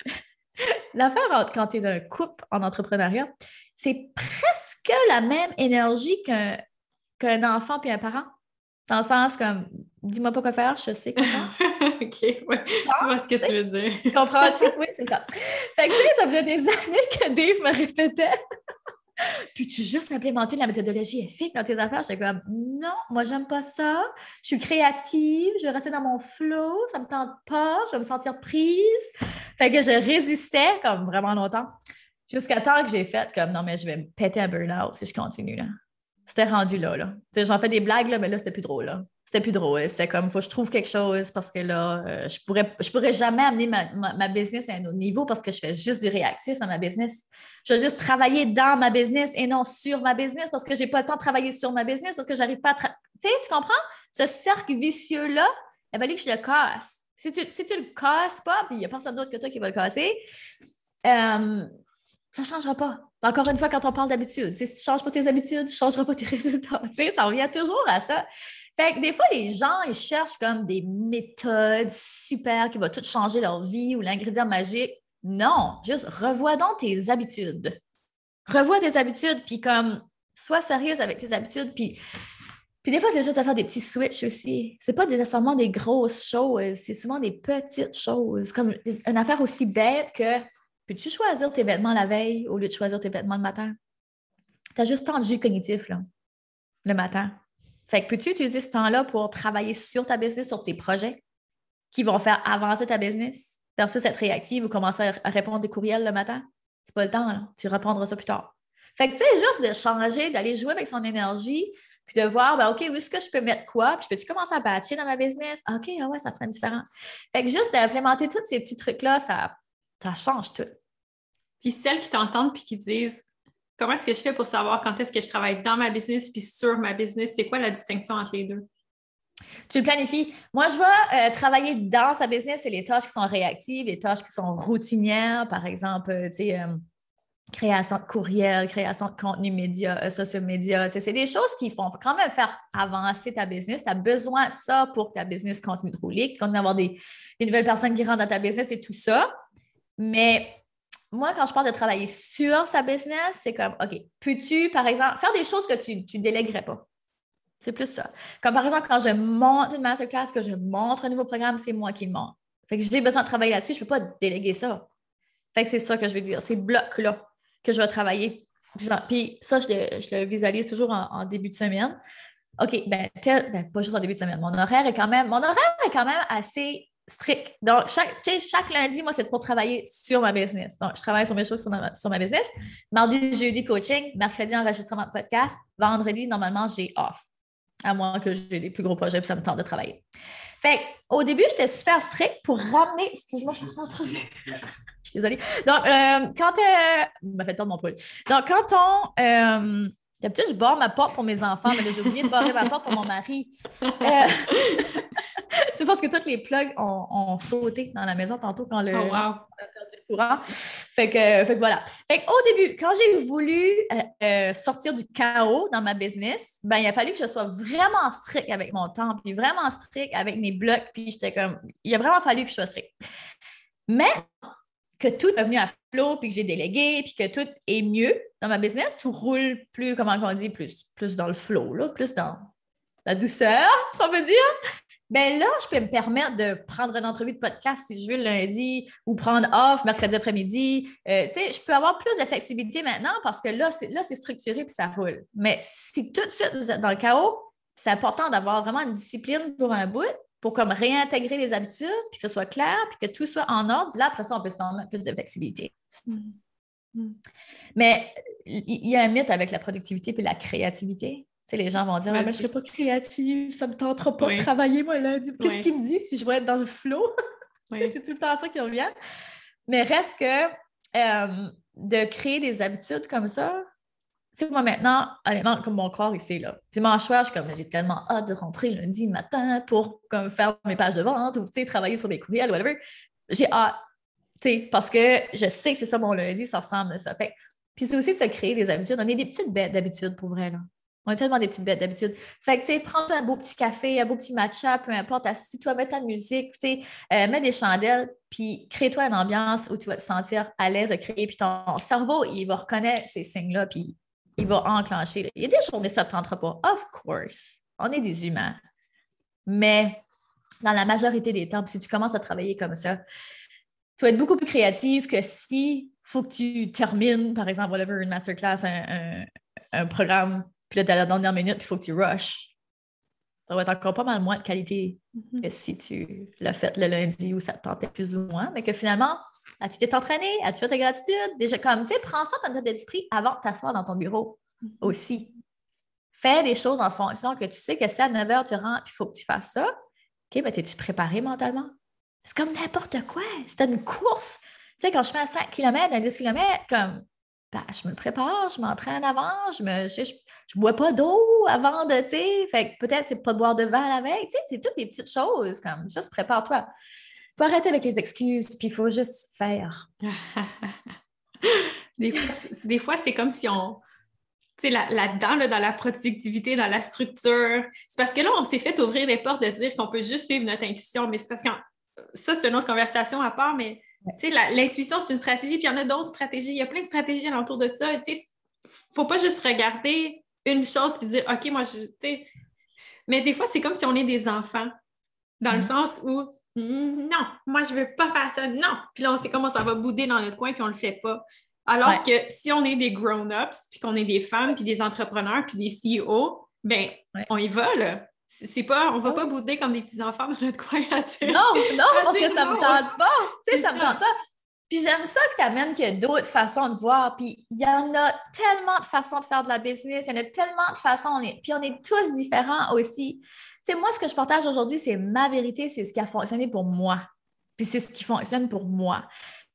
l'affaire quand tu es un couple en entrepreneuriat, c'est presque la même énergie qu'un, enfant puis un parent. Dans le sens comme, dis-moi pas quoi faire, je sais quoi faire. OK, ouais, je vois ce que tu veux dire. Comprends-tu? Oui, c'est ça. Fait que, tu sais, ça faisait des années que Dave me répétait puis tu juste implémenter la méthodologie EFIC dans tes affaires? J'étais comme, non, moi, j'aime pas ça. Je suis créative, je vais rester dans mon flow, ça me tente pas, je vais me sentir prise. Fait que je résistais comme vraiment longtemps. Jusqu'à temps que j'ai fait comme, non, mais je vais me péter un burn-out si je continue, là. C'était rendu là, là. J'en fais des blagues, là, mais là, c'était plus drôle, c'était plus drôle. C'était comme, il faut que je trouve quelque chose parce que là, euh, je pourrais, je pourrais jamais amener ma, business à un autre niveau parce que je fais juste du réactif dans ma business. Je vais juste travailler dans ma business et non sur ma business parce que j'ai pas le temps de travailler sur ma business parce que j'arrive pas à... Tu sais, tu comprends? Ce cercle vicieux-là, il fallait que je le casse. Si tu, si tu le casses pas, puis il n'y a personne d'autre que toi qui va le casser, euh, ça ne changera pas. Encore une fois, quand on parle d'habitude, si tu ne changes pas tes habitudes, tu ne changeras pas tes résultats. ça revient toujours à ça. Fait que des fois, les gens, ils cherchent comme des méthodes super qui vont tout changer leur vie ou l'ingrédient magique. Non, juste revois donc tes habitudes. Revois tes habitudes, puis comme, sois sérieuse avec tes habitudes, puis, puis des fois, c'est juste à faire des petits switches aussi. C'est pas nécessairement des grosses choses, c'est souvent des petites choses, comme une affaire aussi bête que peux-tu choisir tes vêtements la veille au lieu de choisir tes vêtements le matin? Tu as juste tant de jus cognitif, là, le matin. Fait que peux-tu utiliser ce temps-là pour travailler sur ta business, sur tes projets qui vont faire avancer ta business versus être réactive ou commencer à répondre des courriels le matin? C'est pas le temps, là. tu reprendras ça plus tard. Fait que tu sais, juste de changer, d'aller jouer avec son énergie, puis de voir, ben, OK, où est-ce que je peux mettre quoi? Puis, peux-tu commencer à batcher dans ma business? OK, ah ouais, ça ferait une différence. Fait que juste d'implémenter tous ces petits trucs-là, ça, ça change tout. Puis celles qui t'entendent puis qui disent comment est-ce que je fais pour savoir quand est-ce que je travaille dans ma business puis sur ma business, c'est quoi la distinction entre les deux? Tu le planifies. Moi, je vais euh, travailler dans sa business, c'est les tâches qui sont réactives, les tâches qui sont routinières, par exemple, euh, tu sais, euh, création de courriel, création de contenu média, social media. C'est des choses qui font quand même faire avancer ta business. Tu as besoin de ça pour que ta business continue de rouler, que tu continues d'avoir des, des, nouvelles personnes qui rentrent dans ta business et tout ça. Mais moi, quand je parle de travailler sur sa business, c'est comme, OK, peux-tu, par exemple, faire des choses que tu ne délèguerais pas? C'est plus ça. Comme par exemple, quand je monte une masterclass, que je montre un nouveau programme, c'est moi qui le montre. Fait que j'ai besoin de travailler là-dessus, je ne peux pas déléguer ça. Fait que c'est ça que je veux dire, ces blocs-là que je vais travailler. Puis ça, je le, visualise toujours en, début de semaine. OK, ben, tel, ben, pas juste en début de semaine. Mon horaire est quand même, mon horaire est quand même assez strict. Donc, chaque, chaque lundi, moi, c'est pour travailler sur ma business. Donc, je travaille sur mes choses sur ma, business. Mardi, jeudi, coaching. Mercredi, enregistrement de podcast. Vendredi, normalement, j'ai off. À moins que j'ai des plus gros projets, puis ça me tente de travailler. Fait au début, j'étais super strict pour ramener. Excuse-moi, je suis en train Je suis désolée. Donc, euh, quand. Euh... m'a fait tordre mon poil. Donc, quand on. Euh, D'habitude, je barre ma porte pour mes enfants, mais j'ai oublié de barrer ma porte pour mon mari. Euh, c'est parce que toutes les plugs ont, sauté dans la maison tantôt quand le, oh, a perdu le courant. Fait que, voilà. Fait au début, quand j'ai voulu euh, euh, sortir du chaos dans ma business, ben, il a fallu que je sois vraiment strict avec mon temps, puis vraiment strict avec mes blocs, puis j'étais comme, il a vraiment fallu que je sois strict. Mais que tout est venu à flot, puis que j'ai délégué, puis que tout est mieux dans ma business, tout roule plus, comment on dit, plus, plus dans le flow, là, plus dans la douceur, ça veut dire. Ben là, je peux me permettre de prendre une entrevue de podcast si je veux le lundi ou prendre off mercredi après-midi. Euh, tu sais, je peux avoir plus de flexibilité maintenant parce que là, là, c'est structuré puis ça roule. Mais si tout de suite vous êtes dans le chaos, c'est important d'avoir vraiment une discipline pour un bout pour comme réintégrer les habitudes, puis que ce soit clair, puis que tout soit en ordre. Là, après ça, on peut se permettre plus de flexibilité. Mm. Mm. Mais il y a un mythe avec la productivité et la créativité. Tu sais, les gens vont dire ah, mais Je ne serai pas créative, ça ne me tentera pas de travailler moi lundi. Qu'est-ce qu'il me dit si je vais être dans le flow? c'est tout le temps ça qui revient. Mais reste que euh, de créer des habitudes comme ça, tu sais, moi maintenant, honnêtement, comme mon corps ici, là, dimanche soir, je comme, j'ai tellement hâte de rentrer lundi matin pour comme, faire mes pages de vente ou, travailler sur mes courriels, whatever. J'ai hâte, tu sais, parce que je sais que c'est ça mon lundi, ça ressemble à ça. Fait puis c'est aussi de se créer des habitudes. On est des petites bêtes d'habitude pour vrai, là. On est tellement des petites bêtes d'habitude. Fait que, tu sais, prends-toi un beau petit café, un beau petit matcha, peu importe, assis-toi, mets ta musique, tu sais, euh, mets des chandelles, puis crée-toi une ambiance où tu vas te sentir à l'aise de créer. Puis ton cerveau, il va reconnaître ces signes-là, puis il va enclencher. Il y a des journées, ça ne tentera pas. Of course. On est des humains. Mais dans la majorité des temps, si tu commences à travailler comme ça, tu vas être beaucoup plus créatif que si faut que tu termines, par exemple, whatever, une masterclass, un, un, programme, puis là, tu la dernière minute, puis il faut que tu rushes. Ça va être encore pas mal moins de qualité mm-hmm. que si tu l'as fait le lundi où ça te tentait plus ou moins, mais que finalement, As-tu t'es entraîné? As-tu fait ta gratitude? Déjà, comme, tu sais, prends ça ton d'esprit avant de t'asseoir dans ton bureau mm-hmm. aussi. Fais des choses en fonction que tu sais que si à 9 h, tu rentres il faut que tu fasses ça. OK, ben, es-tu préparé mentalement? C'est comme n'importe quoi. C'est une course. Tu sais, quand je fais un 5 km, un 10 km, comme, ben, je me prépare, je m'entraîne avant, je me, je, je, bois pas d'eau avant de, tu sais, fait que peut-être c'est pas de boire de verre avec, tu sais, c'est toutes des petites choses, comme, juste prépare-toi faut arrêter avec les excuses, puis il faut juste faire. des fois, c'est comme si on. Tu sais, là-dedans, dans la productivité, dans la structure, c'est parce que là, on s'est fait ouvrir les portes de dire qu'on peut juste suivre notre intuition, mais c'est parce que ça, c'est une autre conversation à part, mais tu sais, l'intuition, c'est une stratégie, puis il y en a d'autres stratégies. Il y a plein de stratégies alentour de ça. Tu sais, faut pas juste regarder une chose puis dire, OK, moi, je. Tu sais. Mais des fois, c'est comme si on est des enfants, dans le mm-hmm. sens où non, moi, je veux pas faire ça. Non. Puis là, on sait comment ça va bouder dans notre coin, puis on le fait pas. Alors que si on est des grown-ups, puis qu'on est des femmes, puis des entrepreneurs, puis des CEO, ben, on y va, là. C'est pas, on va pas bouder comme des petits enfants dans notre coin. non, non, parce que ça me tente pas. Tu sais, ça me tente pas. Puis j'aime ça que tu amènes qu'il y a d'autres façons de voir. Puis il y en a tellement de façons de faire de la business, il y en a tellement de façons. Puis on est tous différents aussi. Tu sais, moi, ce que je partage aujourd'hui, c'est ma vérité, c'est ce qui a fonctionné pour moi. Puis c'est ce qui fonctionne pour moi.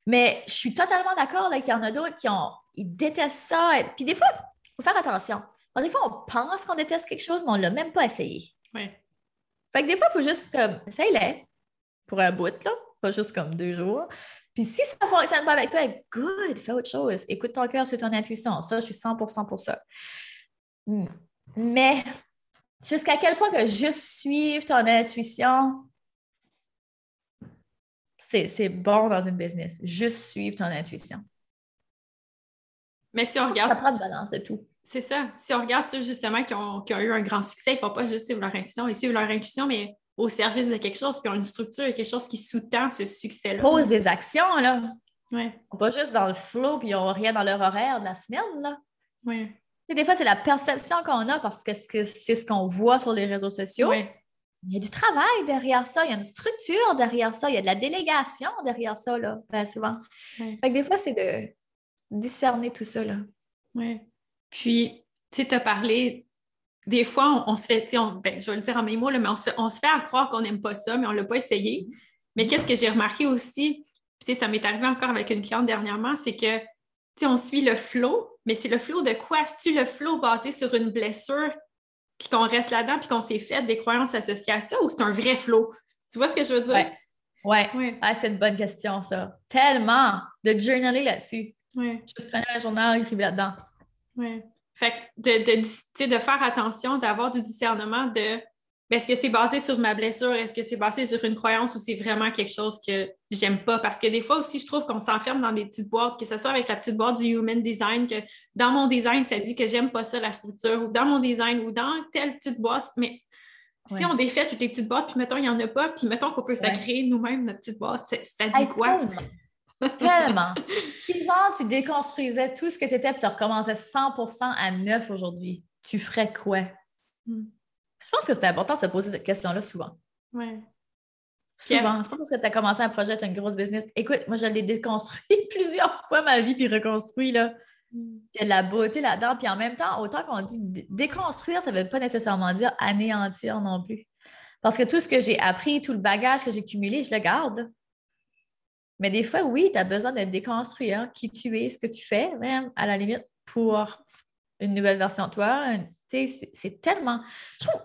Mais je suis totalement d'accord qu'il y en a d'autres qui ont, ils détestent ça. Puis des fois, il faut faire attention. des fois, on pense qu'on déteste quelque chose, mais on ne l'a même pas essayé. Oui. Fait que des fois, il faut juste comme, essaye-le pour un bout, là, pas juste comme deux jours. Puis si ça ne fonctionne pas avec toi, good, fais autre chose. Écoute ton cœur sur ton intuition. Ça, je suis 100% pour ça. Mais jusqu'à quel point que juste suivre ton intuition, c'est bon dans une business. Juste suivre ton intuition. Mais si on regarde. Ça prend de balance de tout. C'est ça. Si on regarde ceux justement qui ont, eu un grand succès, il ne faut pas juste suivre leur intuition, ils suivent leur intuition, mais au service de quelque chose, puis ont une structure, quelque chose qui sous-tend ce succès-là. Pose des actions, là. Oui. Pas juste dans le flow, puis ils n'ont rien dans leur horaire de la semaine, là. Oui. des fois, c'est la perception qu'on a parce que c'est ce qu'on voit sur les réseaux sociaux. Oui. Il y a du travail derrière ça, il y a une structure derrière ça, il y a de la délégation derrière ça, là, bien souvent. Fait que des fois, c'est de discerner tout ça, là. Oui. Puis, tu sais, tu as parlé, des fois, on, se fait, ben, je vais le dire en mes mots, là, mais on se fait, on se fait croire qu'on n'aime pas ça, mais on ne l'a pas essayé. Mais qu'est-ce que j'ai remarqué aussi, ça m'est arrivé encore avec une cliente dernièrement, c'est que, tu sais, on suit le flow, mais c'est le flow de quoi? C'est-tu le flow basé sur une blessure, puis qu'on reste là-dedans, puis qu'on s'est fait des croyances associées à ça, ou c'est un vrai flow? Tu vois ce que je veux dire? Oui, ouais. Ah, c'est une bonne question, ça. Tellement de journaler là-dessus. Ouais. Juste prendre un journal, écrire là-dedans. Oui. Fait que de, de, faire attention, d'avoir du discernement de ben, est-ce que c'est basé sur ma blessure, est-ce que c'est basé sur une croyance ou c'est vraiment quelque chose que j'aime pas? Parce que des fois aussi, je trouve qu'on s'enferme dans des petites boîtes, que ce soit avec la petite boîte du Human Design, que dans mon design, ça dit que j'aime pas ça, la structure, ou dans mon design, ou dans telle petite boîte. Mais si on défait toutes les petites boîtes, puis mettons, il n'y en a pas, puis mettons qu'on peut s'agréer nous-mêmes notre petite boîte, ça, dit quoi? Tellement. si genre, tu déconstruisais tout ce que tu étais, puis tu recommençais 100% à neuf aujourd'hui, tu ferais quoi? Hmm. Je pense que c'est important de se poser cette question-là souvent. Oui. Souvent. C'est pas parce que tu as commencé un projet, tu as une grosse business. Écoute, moi, je l'ai déconstruit plusieurs fois ma vie, puis reconstruit, là. Il y a de la beauté là-dedans. Puis en même temps, autant qu'on dit déconstruire, ça ne veut pas nécessairement dire anéantir non plus. Parce que tout ce que j'ai appris, tout le bagage que j'ai cumulé, je le garde. Mais des fois, oui, tu as besoin de déconstruire qui tu es, ce que tu fais, même à la limite, pour une nouvelle version de toi. C'est tellement.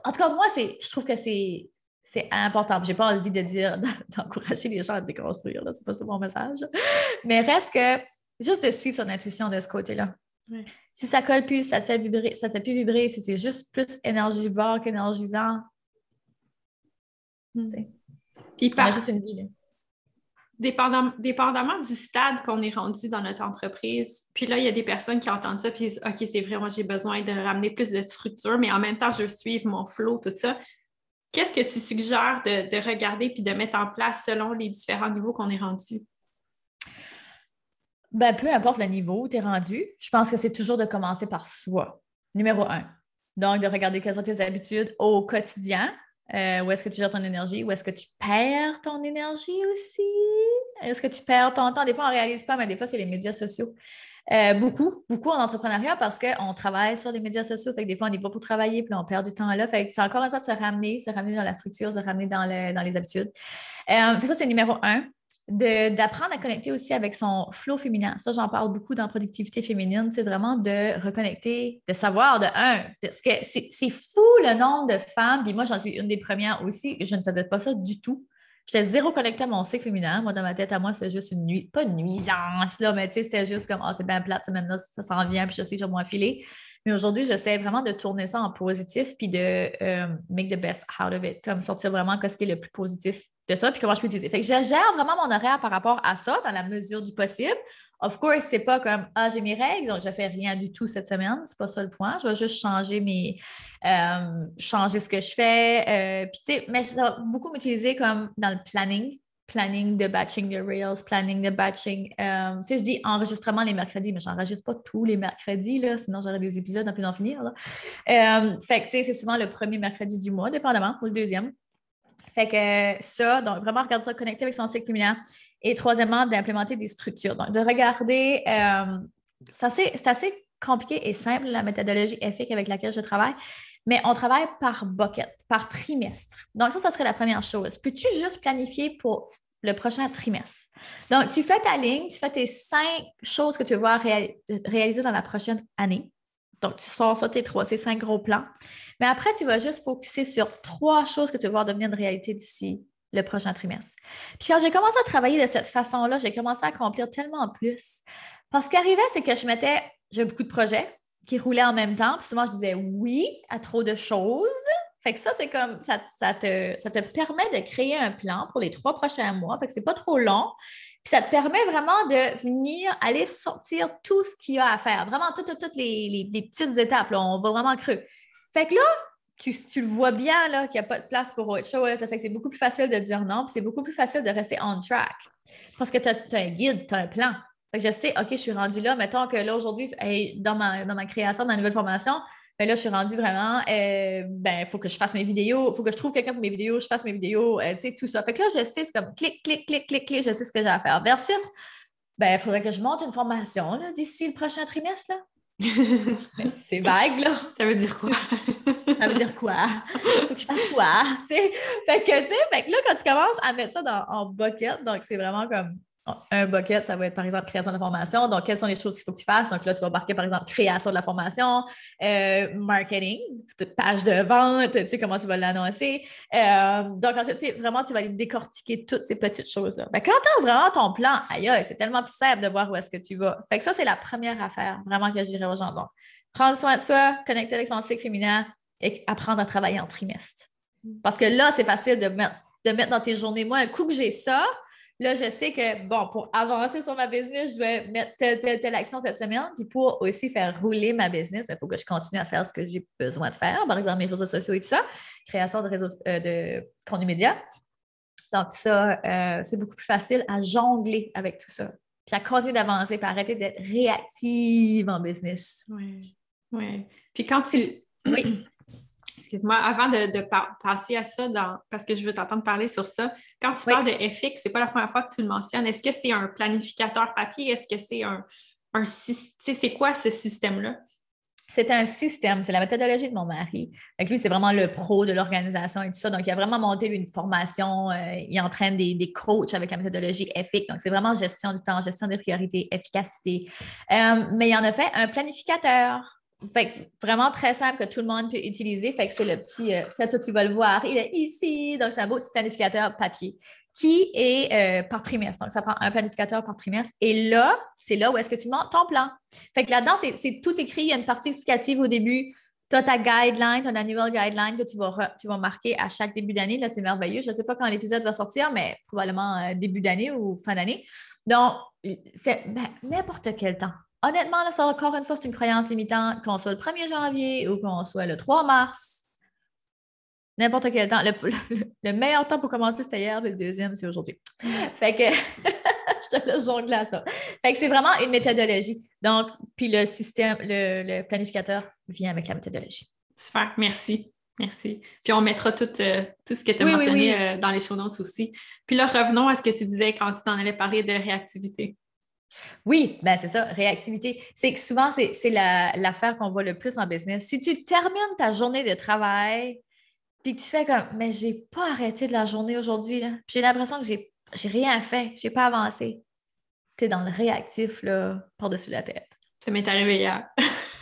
en tout cas, moi, je trouve que c'est. C'est important. Je n'ai pas envie de dire d'encourager les gens à déconstruire, ce n'est pas ça mon message. Mais reste que juste de suivre son intuition de ce côté-là. Si ça colle plus, ça te fait vibrer, ça te fait plus vibrer, si c'est juste plus énergivore qu'énergisant. Hmm. Puis par... juste une vie dépendamment du stade qu'on est rendu dans notre entreprise, puis là, il y a des personnes qui entendent ça, puis disent OK, c'est vrai, moi, j'ai besoin de ramener plus de structure, mais en même temps, je veux suivre mon flow, tout ça. Qu'est-ce que tu suggères de, regarder puis de mettre en place selon les différents niveaux qu'on est rendu? Ben, peu importe le niveau où tu es rendu, je pense que c'est toujours de commencer par soi. Numéro un. Donc, de regarder quelles sont tes habitudes au quotidien, euh, où est-ce que tu gères ton énergie? Où est-ce que tu perds ton énergie aussi? Est-ce que tu perds ton temps? Des fois, on ne réalise pas, mais des fois, c'est les médias sociaux. Euh, beaucoup, beaucoup en entrepreneuriat parce qu'on travaille sur les médias sociaux. Fait que des fois, on n'est pas pour travailler, puis on perd du temps là. Fait que c'est encore une fois de se ramener, se ramener dans la structure, se ramener dans, les habitudes. Euh, ça, c'est numéro un d'apprendre à connecter aussi avec son flow féminin. Ça, j'en parle beaucoup dans productivité féminine. C'est vraiment de reconnecter, de savoir de un, parce que c'est fou le nombre de femmes, puis moi, j'en suis une des premières aussi, je ne faisais pas ça du tout. J'étais zéro connectée à mon cycle féminin. Moi, dans ma tête, à moi, c'était juste une nuit, pas une nuisance, là, mais tu sais, c'était juste comme, oh, c'est bien plate, ça s'en vient, puis je sais je vais m'enfiler. Mais aujourd'hui, j'essaie vraiment de tourner ça en positif, puis de euh, make the best out of it, comme sortir vraiment ce qui est le plus positif de ça, puis comment je peux utiliser. Fait que je gère vraiment mon horaire par rapport à ça, dans la mesure du possible. Of course, c'est pas comme Ah, j'ai mes règles, donc je fais rien du tout cette semaine. C'est pas ça le point. Je vais juste changer mes euh, changer ce que je fais. Euh, puis tu sais, mais ça va beaucoup m'utiliser comme dans le planning. Planning de batching de Rails, planning de batching. Euh, tu sais, je dis enregistrement les mercredis, mais je n'enregistre pas tous les mercredis, là, sinon j'aurais des épisodes à plus d'en finir. Là. fait que tu sais, c'est souvent le premier mercredi du mois, dépendamment, ou le deuxième. Fait que ça, donc vraiment regarder ça, connecter avec son cycle féminin. Et troisièmement, d'implémenter des structures. Donc, de regarder, euh, c'est assez, compliqué et simple, la méthodologie EFIC avec laquelle je travaille, mais on travaille par bucket, par trimestre. Donc, ça, ça serait la première chose. Peux-tu juste planifier pour le prochain trimestre? Donc, tu fais ta ligne, tu fais tes cinq choses que tu veux voir réaliser dans la prochaine année. Donc, tu sors ça, tes trois, tes cinq gros plans. Mais après, tu vas juste focuser sur trois choses que tu veux voir devenir une réalité d'ici le prochain trimestre. Puis quand j'ai commencé à travailler de cette façon-là, j'ai commencé à accomplir tellement plus. Parce ce qui arrivait, c'est que je mettais, j'avais beaucoup de projets qui roulaient en même temps. Puis souvent, je disais oui à trop de choses. Fait ça, c'est comme, ça, te, permet de créer un plan pour les trois prochains mois. Fait que c'est pas trop long. Puis ça te permet vraiment de venir aller sortir tout ce qu'il y a à faire. Vraiment, toutes, les, petites étapes. on va vraiment creux. Fait que là, tu, le vois bien qu'il n'y a pas de place pour autre chose. Ça fait que c'est beaucoup plus facile de dire non, puis c'est beaucoup plus facile de rester on track. Parce que tu as, un guide, tu as un plan. Fait je sais, OK, je suis rendue là. Mettons que là, aujourd'hui, dans, ma, dans ma création de ma nouvelle formation, ben là, je suis rendue vraiment, euh, ben, il faut que je fasse mes vidéos, il faut que je trouve quelqu'un pour mes vidéos, je fasse mes vidéos, euh, tu sais, tout ça. Fait que là, je sais, c'est comme clic, clic, clic, clic, clic, je sais ce que j'ai à faire. Versus, ben, il faudrait que je monte une formation d'ici le prochain trimestre, là. c'est vague, là. Ça veut dire quoi? ça veut dire quoi? Faut que je fasse quoi? Fait que, tu sais, là, quand tu commences à mettre ça dans, en bucket, donc c'est vraiment comme un bucket, ça va être par exemple création de la formation. Donc, quelles sont les choses qu'il faut que tu fasses? Donc là, tu vas marquer par exemple création de la formation, euh, marketing, page de vente, tu sais, comment tu vas l'annoncer. Euh, donc, ensuite, vraiment, tu vas aller décortiquer toutes ces petites choses-là. Ben, quand tu as vraiment ton plan, aïe, c'est tellement plus simple de voir où est-ce que tu vas. Fait que ça, c'est la première affaire vraiment que je dirais aux gens. Donc, prendre soin de soi, connecter avec son cycle féminin et apprendre à travailler en trimestre. Parce que là, c'est facile de mettre, de mettre dans tes journées. Moi, un coup que j'ai ça, Là, je sais que, bon, pour avancer sur ma business, je vais mettre telle, telle, telle action cette semaine. Puis pour aussi faire rouler ma business, il faut que je continue à faire ce que j'ai besoin de faire. Par exemple, mes réseaux sociaux et tout ça, création de réseaux euh, de contenu média. Donc, ça, euh, c'est beaucoup plus facile à jongler avec tout ça. Puis à continuer d'avancer, puis arrêter d'être réactive en business. Oui. Oui. Puis quand tu. Oui. Excuse-moi, avant de, passer à ça, parce que je veux t'entendre parler sur ça, quand tu parles de FX, c'est pas la première fois que tu le mentionnes. Est-ce que c'est un planificateur papier? Est-ce que c'est un, un c'est quoi ce système-là? C'est un système, c'est la méthodologie de mon mari. Avec lui, c'est vraiment le pro de l'organisation et tout ça. Donc, il a vraiment monté une formation, euh, il entraîne des, des, coachs avec la méthodologie EFIC. Donc, c'est vraiment gestion du temps, gestion des priorités, efficacité. Euh, mais il en a fait un planificateur. Fait vraiment très simple que tout le monde peut utiliser. Fait que c'est le petit, euh, ça, toi, tu vas le voir, il est ici. Donc, c'est un beau petit planificateur papier qui est euh, par trimestre. Donc, ça prend un planificateur par trimestre. Et là, c'est là où est-ce que tu montes ton plan. Fait que là-dedans, c'est tout écrit. Il y a une partie explicative au début. Tu as ta guideline, ton annual guideline que tu vas, tu vas marquer à chaque début d'année. Là, c'est merveilleux. Je ne sais pas quand l'épisode va sortir, mais probablement euh, début d'année ou fin d'année. Donc, c'est ben, n'importe quel temps honnêtement, là, ça, encore une fois, c'est une croyance limitante, qu'on soit le 1er janvier ou qu'on soit le 3 mars. N'importe quel temps. Le, meilleur temps pour commencer, c'était hier, le deuxième, c'est aujourd'hui. Fait que je te laisse jongler à ça. Fait que c'est vraiment une méthodologie. Donc, puis le système, le, planificateur vient avec la méthodologie. Super, merci. Merci. Puis on mettra tout, euh, tout ce que tu as mentionné euh, dans les show notes aussi. Puis là, revenons à ce que tu disais quand tu t'en allais parler de réactivité. Oui, ben c'est ça, réactivité. C'est que souvent, c'est l'affaire qu'on voit le plus en business. Si tu termines ta journée de travail, puis que tu fais comme, mais j'ai pas arrêté de la journée aujourd'hui, j'ai l'impression que j'ai rien fait, j'ai pas avancé. Tu es dans le réactif, là, par-dessus la tête. Ça m'est arrivé hier.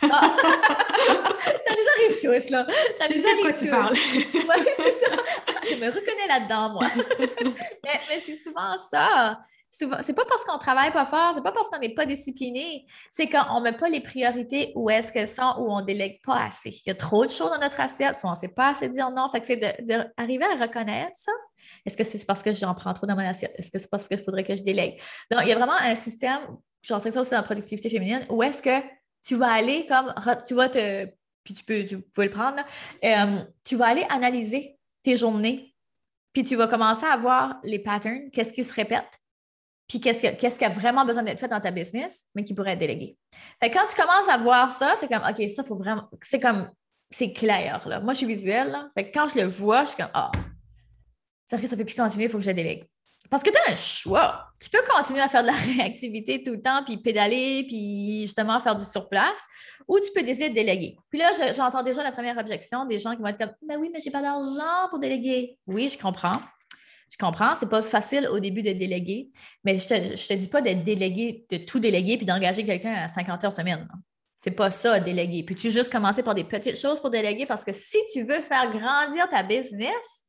Ah! ça nous arrive tous, là. Ça je nous sais arrive quoi tu parles. oui, c'est ça. Je me reconnais là-dedans, moi. mais c'est souvent ça c'est pas parce qu'on travaille pas fort, c'est pas parce qu'on n'est pas discipliné, c'est quand on met pas les priorités où est-ce qu'elles sont, où on délègue pas assez. Il y a trop de choses dans notre assiette, soit on ne sait pas assez dire non. Fait que c'est d'arriver à reconnaître ça. Est-ce que c'est parce que j'en prends trop dans mon assiette? Est-ce que c'est parce qu'il faudrait que je délègue? Donc, il y a vraiment un système, j'en sais ça aussi dans la productivité féminine, où est-ce que tu vas aller comme, tu vas te, puis tu peux, tu le prendre, euh, tu vas aller analyser tes journées, puis tu vas commencer à voir les patterns, qu'est-ce qui se répète, puis qu'est-ce qui a vraiment besoin d'être fait dans ta business, mais qui pourrait être délégué. Fait quand tu commences à voir ça, c'est comme, OK, ça, faut vraiment, c'est comme, c'est clair, là. Moi, je suis visuelle, là. Fait quand je le vois, je suis comme, ah, ça fait que ça peut plus continuer, il faut que je délègue. Parce que tu as un choix. Tu peux continuer à faire de la réactivité tout le temps, puis pédaler, puis justement faire du surplace, ou tu peux décider de déléguer. Puis là, j'entends déjà la première objection des gens qui vont être comme Ben oui, mais j'ai pas d'argent pour déléguer. Oui, je comprends. Je comprends, c'est pas facile au début de déléguer, mais je te, te dis pas d'être délégué, de tout déléguer puis d'engager quelqu'un à 50 heures semaine. C'est pas ça, déléguer. Puis tu juste commencer par des petites choses pour déléguer? Parce que si tu veux faire grandir ta business,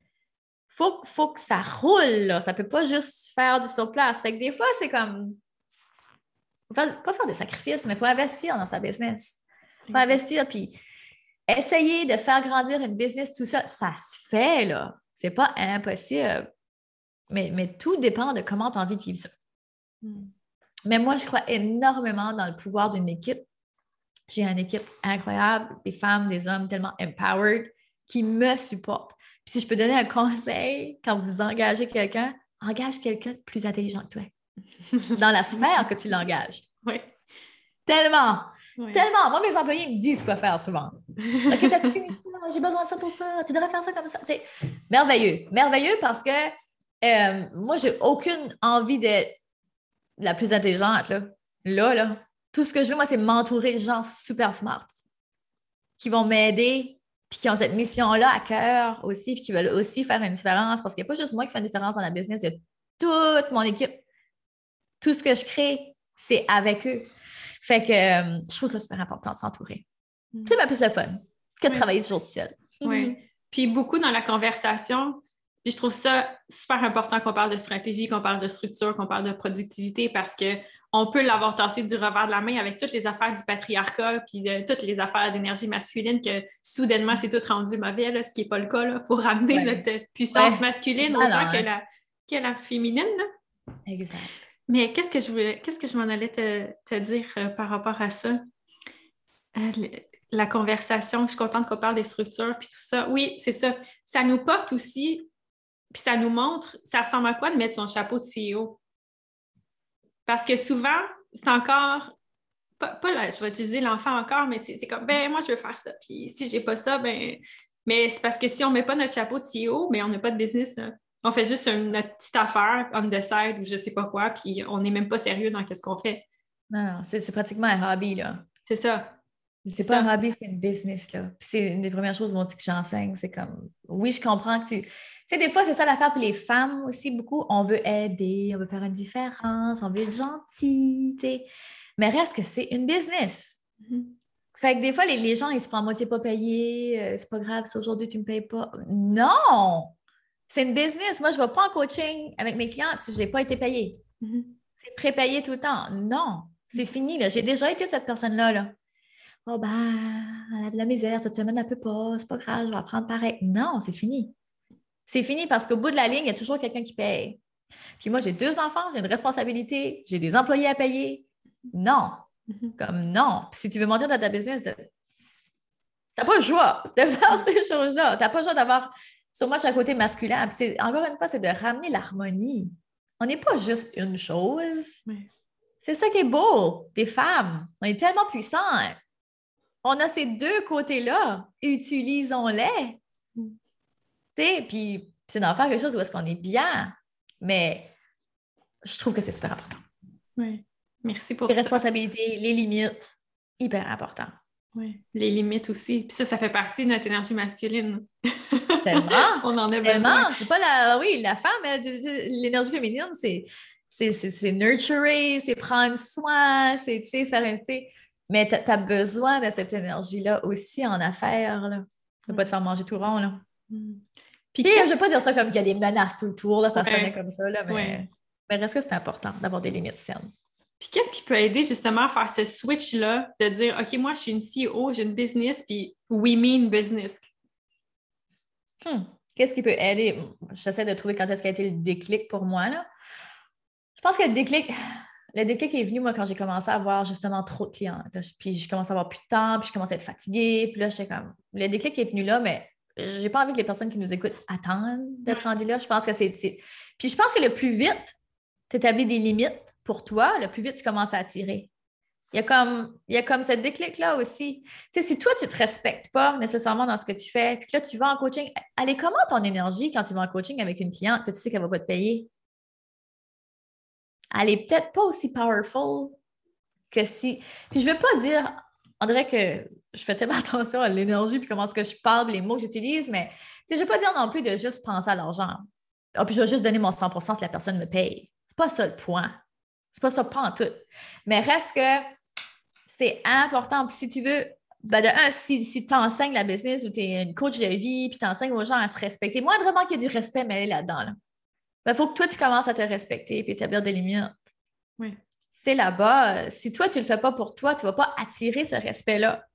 faut, faut que ça roule. Là. Ça peut pas juste faire du surplace. Fait que des fois, c'est comme. Pas, pas faire des sacrifices, mais il faut investir dans sa business. Il faut investir, puis essayer de faire grandir une business, tout ça, ça se fait, là. C'est pas impossible. Mais, mais, tout dépend de comment tu as envie de vivre ça. Hmm. Mais moi, je crois énormément dans le pouvoir d'une équipe. J'ai une équipe incroyable, des femmes, des hommes tellement empowered qui me supportent si je peux donner un conseil, quand vous engagez quelqu'un, engage quelqu'un de plus intelligent que toi. Dans la sphère que tu l'engages. Oui. Tellement. Tellement. Moi, mes employés me disent quoi faire souvent. OK, t'as-tu fini? Ça? J'ai besoin de ça pour ça. Tu devrais faire ça comme ça. merveilleux. Merveilleux parce que euh, moi, j'ai aucune envie d'être la plus intelligente. Là. là, là. Tout ce que je veux, moi, c'est m'entourer de gens super smart qui vont m'aider puis qui ont cette mission-là à cœur aussi, puis qui veulent aussi faire une différence, parce qu'il n'y a pas juste moi qui fais une différence dans la business, il y a toute mon équipe. Tout ce que je crée, c'est avec eux. Fait que euh, je trouve ça super important de s'entourer. Mm. C'est même plus le fun que de travailler toujours seul. Oui. Puis beaucoup dans la conversation, puis je trouve ça super important qu'on parle de stratégie, qu'on parle de structure, qu'on parle de productivité parce que on peut l'avoir tassé du revers de la main avec toutes les affaires du patriarcat puis de, toutes les affaires d'énergie masculine que soudainement c'est tout rendu mauvais, ce qui n'est pas le cas. Il faut ramener notre puissance masculine autant que, la, que la féminine. Exact. Mais qu'est-ce que je voulais, qu'est-ce que je m'en allais te, dire euh, par rapport à ça? Euh, la conversation, je suis contente qu'on parle des structures puis tout ça. Oui, c'est ça. Ça nous porte aussi, puis ça nous montre, ça ressemble à quoi de mettre son chapeau de CEO? Parce que souvent, c'est encore, pas, là, je vais utiliser l'enfant encore, mais c'est comme, ben moi, je veux faire ça. Puis si j'ai pas ça, ben. Mais c'est parce que si on met pas notre chapeau de CEO, ben, on n'a pas de business. On fait juste une, notre petite affaire on the side ou je sais pas quoi, puis on n'est même pas sérieux dans ce qu'on fait. Non, c'est pratiquement un hobby, là. C'est ça. C'est pas un hobby, c'est une business, là. Puis c'est une des premières choses moi que j'enseigne. C'est comme, oui, je comprends que tu. Tu sais, des fois, c'est ça l'affaire pour les femmes aussi, beaucoup. On veut aider, on veut faire une différence, on veut être gentil, Mais reste que c'est une business. Mm-hmm. Fait que des fois, les, gens, ils se font à moitié pas payés. Euh, c'est pas grave si aujourd'hui tu me payes pas. Non! C'est une business. Moi, je ne vais pas en coaching avec mes clients si je n'ai pas été payé. Mm-hmm. C'est prépayé tout le temps. Non, c'est fini. J'ai déjà été cette personne-là. Là. Oh ben, elle a de la misère, cette semaine, elle ne peut pas, c'est pas grave, je vais apprendre pareil. Non, c'est fini. C'est fini parce qu'au bout de la ligne, il y a toujours quelqu'un qui paye. Puis moi, j'ai deux enfants, j'ai une responsabilité, j'ai des employés à payer. Non. Mm-hmm. Comme non. Puis si tu veux monter dans ta business, tu n'as pas le choix de faire ces choses-là. Tu n'as pas le choix d'avoir so much un côté masculin. Puis encore une fois, c'est de ramener l'harmonie. On n'est pas juste une chose. C'est ça qui est beau, des femmes. On est tellement puissants on a ces deux côtés-là, utilisons-les. Mm. Tu sais, puis c'est d'en faire quelque chose où est-ce qu'on est bien, mais je trouve que c'est super important. Oui, merci pour les responsabilités, les limites, hyper important. Oui, les limites aussi. Puis ça, ça fait partie de notre énergie masculine. Tellement. on en a Tellement. C'est pas la... Oui, la femme, l'énergie féminine, c'est c'est nurturer, c'est prendre soin, c'est faire un... Mais tu as besoin de cette énergie-là aussi en affaires. Là. Ne pas te faire manger tout rond. Là. Mm. Puis, je ne veux pas dire ça comme qu'il y a des menaces tout autour, là, ça sonnait comme ça, là, mais, mais reste que c'est important d'avoir des limites saines. Puis qu'est-ce qui peut aider justement à faire ce switch-là, de dire OK, moi je suis une CEO, j'ai une business, puis we mean business? Hmm. Qu'est-ce qui peut aider? J'essaie de trouver quand est-ce qu'a été le déclic pour moi. Là. Je pense que le déclic, le déclic est venu, moi, quand j'ai commencé à avoir justement trop de clients. Puis j'ai commencé à avoir plus de temps, puis je commençais à être fatiguée. Puis là, j'étais comme. Le déclic est venu là, mais j'ai pas envie que les personnes qui nous écoutent attendent d'être rendues là. Je pense que c'est. Puis je pense que le plus vite tu établis des limites pour toi, le plus vite tu commences à attirer. Il y a comme, il y a comme ce déclic-là aussi. Tu sais, si toi, tu ne te respectes pas nécessairement dans ce que tu fais, puis que là, tu vas en coaching, allez, comment ton énergie quand tu vas en coaching avec une cliente que tu sais qu'elle ne va pas te payer? Elle n'est peut-être pas aussi powerful que si. Puis je veux pas dire, on dirait que je fais tellement attention à l'énergie puis comment est-ce que je parle, les mots que j'utilise, mais je ne veux pas dire non plus de juste penser à l'argent. Ah, puis je vais juste donner mon 100% si la personne me paye. C'est pas ça le point. C'est pas ça, pas en tout. Mais reste que c'est important. si tu veux, ben de un, si, tu enseignes la business ou tu es une coach de vie, puis tu enseignes aux gens à se respecter, moindrement qu'il y ait du respect mêlé là-dedans. Il ben, faut que toi, tu commences à te respecter et établir des limites. Oui. C'est là-bas. Si toi, tu ne le fais pas pour toi, tu ne vas pas attirer ce respect-là.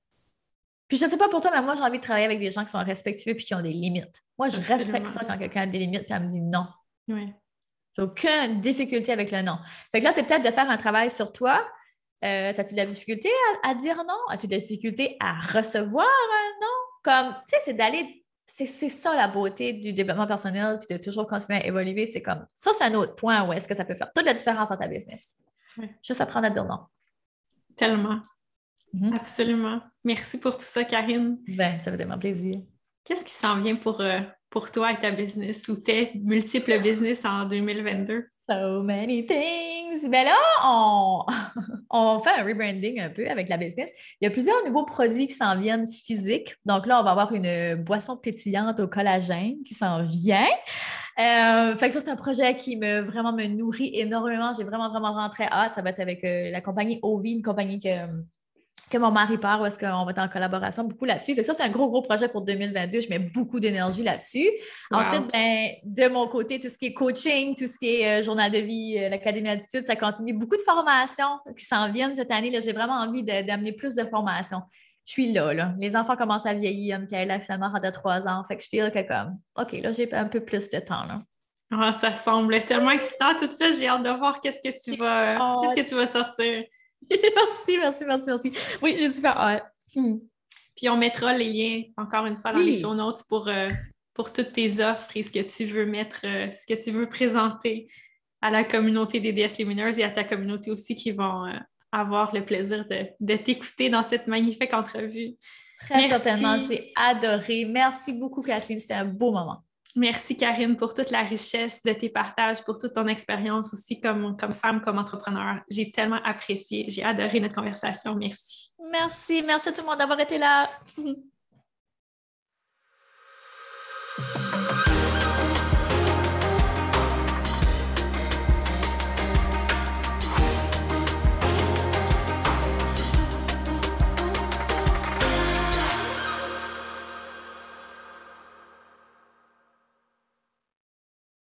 Puis je ne sais pas pour toi, mais moi, j'ai envie de travailler avec des gens qui sont respectueux et qui ont des limites. Moi, je respecte ça quand quelqu'un a des limites et elle me dit non. Oui. J'ai aucune difficulté avec le non. Fait que là, c'est peut-être de faire un travail sur toi, euh, As-tu de la difficulté à, dire non? As-tu de la difficulté à recevoir un non? Comme, tu sais, c'est d'aller. C'est ça la beauté du développement personnel, puis de toujours continuer à évoluer. C'est comme, ça, c'est un autre point où est-ce que ça peut faire toute la différence dans ta business. Juste apprendre à dire non. Tellement. Mm-hmm. Absolument. Merci pour tout ça, Karine. Ben, ça fait tellement plaisir. Qu'est-ce qui s'en vient pour, euh, pour toi et ta business ou tes multiples business en 2022? So many things. Ben là, on, fait un rebranding un peu avec la business. Il y a plusieurs nouveaux produits qui s'en viennent physiques. Donc là, on va avoir une boisson pétillante au collagène qui s'en vient. Euh, fait que ça, c'est un projet qui me vraiment me nourrit énormément. J'ai vraiment, vraiment rentré Ah, Ça va être avec euh, la compagnie Ovi, une compagnie que que mon mari part ou est-ce qu'on va être en collaboration beaucoup là-dessus. Ça, c'est un gros, gros projet pour 2022. Je mets beaucoup d'énergie là-dessus. Ensuite, ben, de mon côté, tout ce qui est coaching, tout ce qui est euh, journal de vie, euh, l'Académie d'altitude, ça continue. Beaucoup de formations qui s'en viennent cette année. J'ai vraiment envie d'amener plus de formations. Je suis là, là. Les enfants commencent à vieillir. Michaela, finalement, rentre à trois ans. Fait que je feel que comme, OK, là, j'ai un peu plus de temps, là. Ah, ça semble tellement excitant, tout ça. J'ai hâte de voir qu'est-ce que tu vas, oh. qu'est-ce que tu vas sortir. merci, merci, merci, merci. Oui, j'ai super hâte. Hmm. Puis on mettra les liens, encore une fois, dans les show notes pour, euh, pour toutes tes offres et ce que tu veux mettre, euh, ce que tu veux présenter à la communauté des DS Lumineuses et à ta communauté aussi qui vont euh, avoir le plaisir de, de t'écouter dans cette magnifique entrevue. Très certainement, j'ai adoré. Merci beaucoup, Kathleen. C'était un beau moment. Merci Karine pour toute la richesse de tes partages, pour toute ton expérience aussi comme, comme femme, comme entrepreneur. J'ai tellement apprécié, j'ai adoré notre conversation. Merci. Merci, merci à tout le monde d'avoir été là.